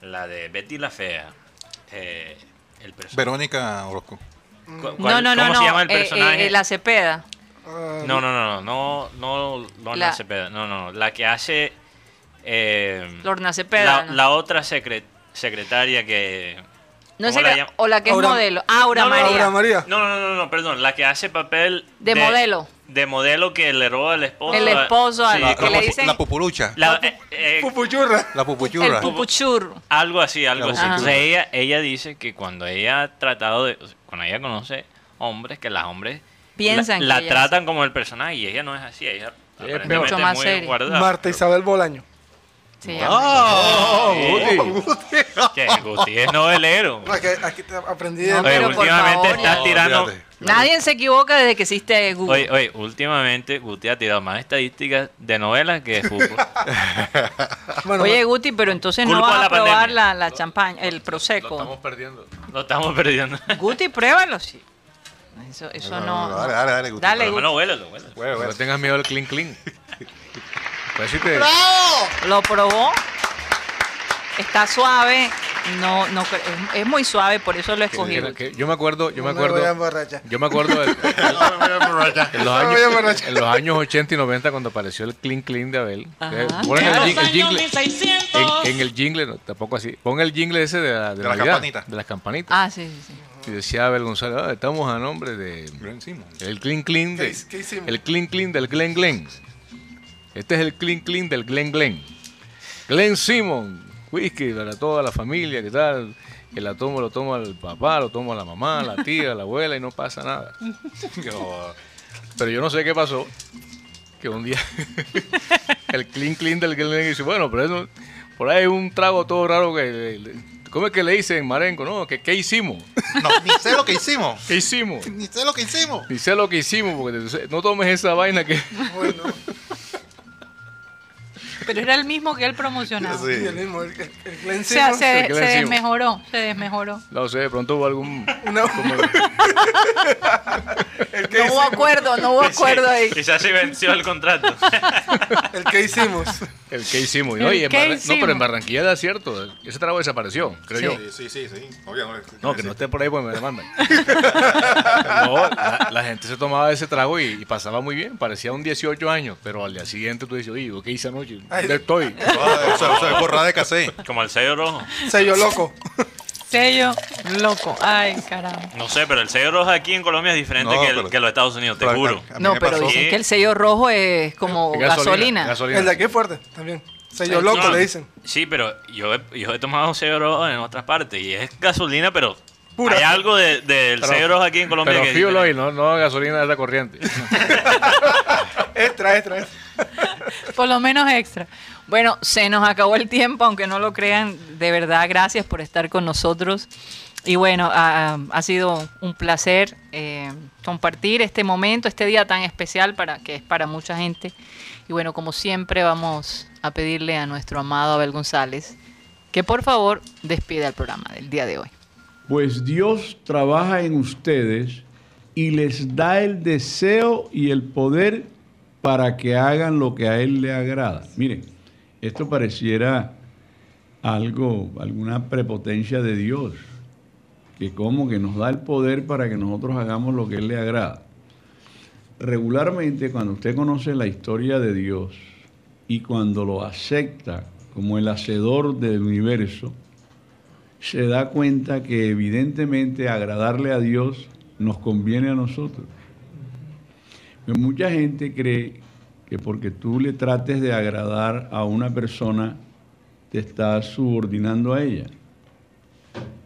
la de Betty la Fea. eh, el. Verónica Orozco. ¿Cu- No, no, no, ¿Cómo no. se llama el eh, eh, personaje? la Cepeda. Ah, No, no, no, no, no, no, Lorna La- Cepeda, no, no, la que hace eh, Lorna Cepeda. la, ¿no? la otra secre- secretaria que No ¿cómo sé la o la que Aura- es modelo. Aura No, no, María. Aura María. No, no, no, no, perdón, la que hace papel De modelo. de modelo que le roba al esposo. El esposo a- Sí, La, que la le dicen- la pupurucha. la- eh, eh, Pupuchurra. La El pupuchurra. algo así, algo así. Entonces ella, ella dice que cuando ella ha tratado de, cuando ella conoce hombres, que las hombres Piensan la, que la tratan como el personaje y ella no es así, ella aparentemente mucho es más muy seria. guardada. Marta Isabel Bolaño. Se llama. ¡Ah! Sí. Que Guti es novelero. Aquí, aquí te aprendí de... No, Oye, pero por últimamente favor, estás ya. tirando. fíjate. Nadie se equivoca desde que existe Google. Oye, oye, últimamente Guti ha tirado más estadísticas de novelas que de fútbol. [laughs] Bueno, Oye, Guti, pero entonces no Culpa vas a la probar pandemia. la, la champaña, el Lo prosecco. estamos perdiendo. Lo estamos perdiendo. [laughs] Guti, pruébalo, sí. Eso, eso no. Dale, dale, dale, Guti. Dale, Por lo Guti. menos huélelo, huélelo. Bueno, No bueno. tengas miedo al clean clean. [laughs] Pues sí te- Lo probó. Está suave. No, no, es, es muy suave, por eso lo escogí. que- que- yo me acuerdo, yo me no me voy a acuerdo, emborrachar. yo me acuerdo del- [laughs] en, los No me años, voy a emborrachar. en los años 80 y 90 cuando apareció el clean clean de Abel. Ajá. Eh, ponen el, jing- el Años jingle, 1600. en, en el jingle, no, tampoco así. Pon el jingle ese de la, de De la Navidad, campanita. de las campanitas. Ah, sí, sí, sí. Y decía Abel González, "Ah, estamos a nombre de Simmons. el clean clean ¿Qué de, hic- qué hicimos? el clean clean del Glen Glen. Este es el clean clean del Glen Glen. Glen Simon, whisky para toda la familia, ¿qué tal? Que la tomo, lo toma el papá, lo toma la mamá, la tía, la abuela y no pasa nada. [laughs] Pero, pero yo no sé qué pasó. Que un día [laughs] el clean clean del Glen Glen dice, bueno, pero eso, por ahí hay un trago todo raro que... ¿Cómo es que le dicen Marenco? No, que ¿qué hicimos? No, ni sé lo que hicimos. ¿Qué hicimos? [laughs] Ni sé lo que hicimos. Ni sé lo que hicimos, porque no tomes esa vaina que... Bueno, Pero era el mismo que él promocionaba. sí, el mismo, el, el, O sea, se, ¿qué le se desmejoró, se desmejoró. No sé, de pronto hubo algún... Una- el que No hubo acuerdo, no hubo acuerdo ahí. Quizás se venció el contrato. [laughs] El que hicimos. El que hicimos. El No, y en no, pero en Barranquilla era cierto. Ese trago desapareció, creo yo. Sí, sí, sí. Obvio, No, que no esté por ahí pues me demandan. [laughs] no, la, la gente se tomaba ese trago y, y pasaba muy bien. Parecía un 18 años, pero al día siguiente tú dices, oye, ¿qué hice anoche? ¿Dónde estoy? Ah, eso es borrada de casé. Como el sello rojo. Sello loco. Sello loco. Ay, caramba. No sé, pero el sello rojo aquí en Colombia es diferente No, que, el- pero- que los Estados Unidos, te pero a- juro. a mí No, me pero pasó- dicen que el sello rojo es como gasolina. El de aquí es fuerte también. Sello No, loco le dicen. Sí, pero yo he, yo he tomado sello rojo en otras partes y es gasolina, pero Pura. hay algo de- del Pero- sello rojo aquí en Colombia Pero que es fuel oil, diferente. no, no gasolina de esa corriente. [laughs] Extra, extra, extra. [laughs] Por lo menos extra. Bueno, se nos acabó el tiempo, aunque no lo crean. De verdad, gracias por estar con nosotros. Y bueno, ha, ha sido un placer eh, compartir este momento, este día tan especial para que es para mucha gente. Y bueno, como siempre, vamos a pedirle a nuestro amado Abel González que por favor despida el programa del día de hoy. Pues Dios trabaja en ustedes y les da el deseo y el poder para que hagan lo que a Él le agrada. Miren, esto pareciera algo, alguna prepotencia de Dios, que como que nos da el poder para que nosotros hagamos lo que Él le agrada. Regularmente cuando usted conoce la historia de Dios y cuando lo acepta como el hacedor del universo, se da cuenta que evidentemente agradarle a Dios nos conviene a nosotros. Mucha gente cree que porque tú le trates de agradar a una persona, te estás subordinando a ella.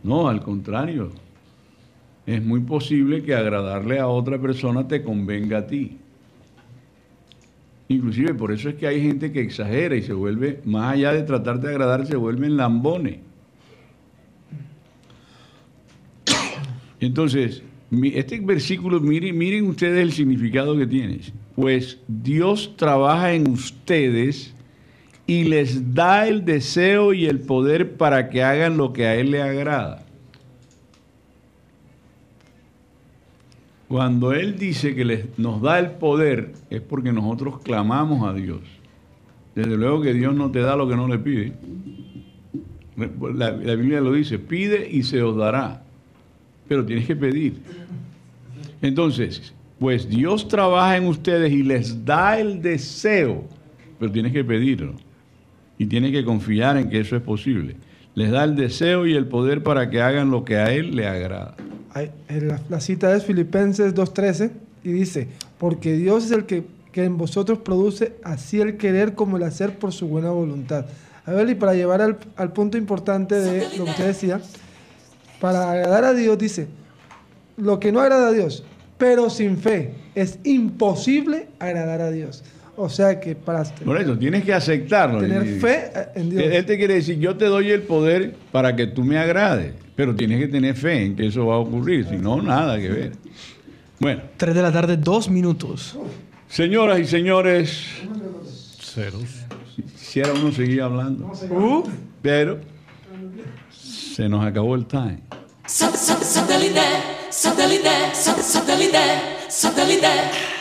No, al contrario. Es muy posible que agradarle a otra persona te convenga a ti. Inclusive por eso es que hay gente que exagera y se vuelve, más allá de tratar de agradar, se vuelven lambones. [coughs] Entonces, este versículo, miren, miren ustedes el significado que tiene. Pues Dios trabaja en ustedes y les da el deseo y el poder para que hagan lo que a Él le agrada. Cuando Él dice que les, nos da el poder, es porque nosotros clamamos a Dios. Desde luego que Dios no te da lo que no le pide. La, la Biblia lo dice, pide y se os dará. Pero tienes que pedir. Entonces, pues Dios trabaja en ustedes y les da el deseo, pero tienes que pedirlo. Y tienes que confiar en que eso es posible. Les da el deseo y el poder para que hagan lo que a Él le agrada. La, la cita es Filipenses 2.13 y dice, porque Dios es el que, que en vosotros produce así el querer como el hacer por su buena voluntad. A ver, y para llevar al, al punto importante de lo que usted decía, para agradar a Dios dice, lo que no agrada a Dios, pero sin fe, es imposible agradar a Dios. O sea que para Por eso, tienes que aceptarlo. tener Y- fe en Dios. Él te quiere decir, yo te doy el poder para que tú me agrades, pero tienes que tener fe en que eso va a ocurrir, si no, nada que ver. Bueno, 3 de la tarde, dos minutos. señoras y señores, quisiera uno seguir hablando, Uh, pero se nos acabó el time. Satellite, satellite, satellite, satellite.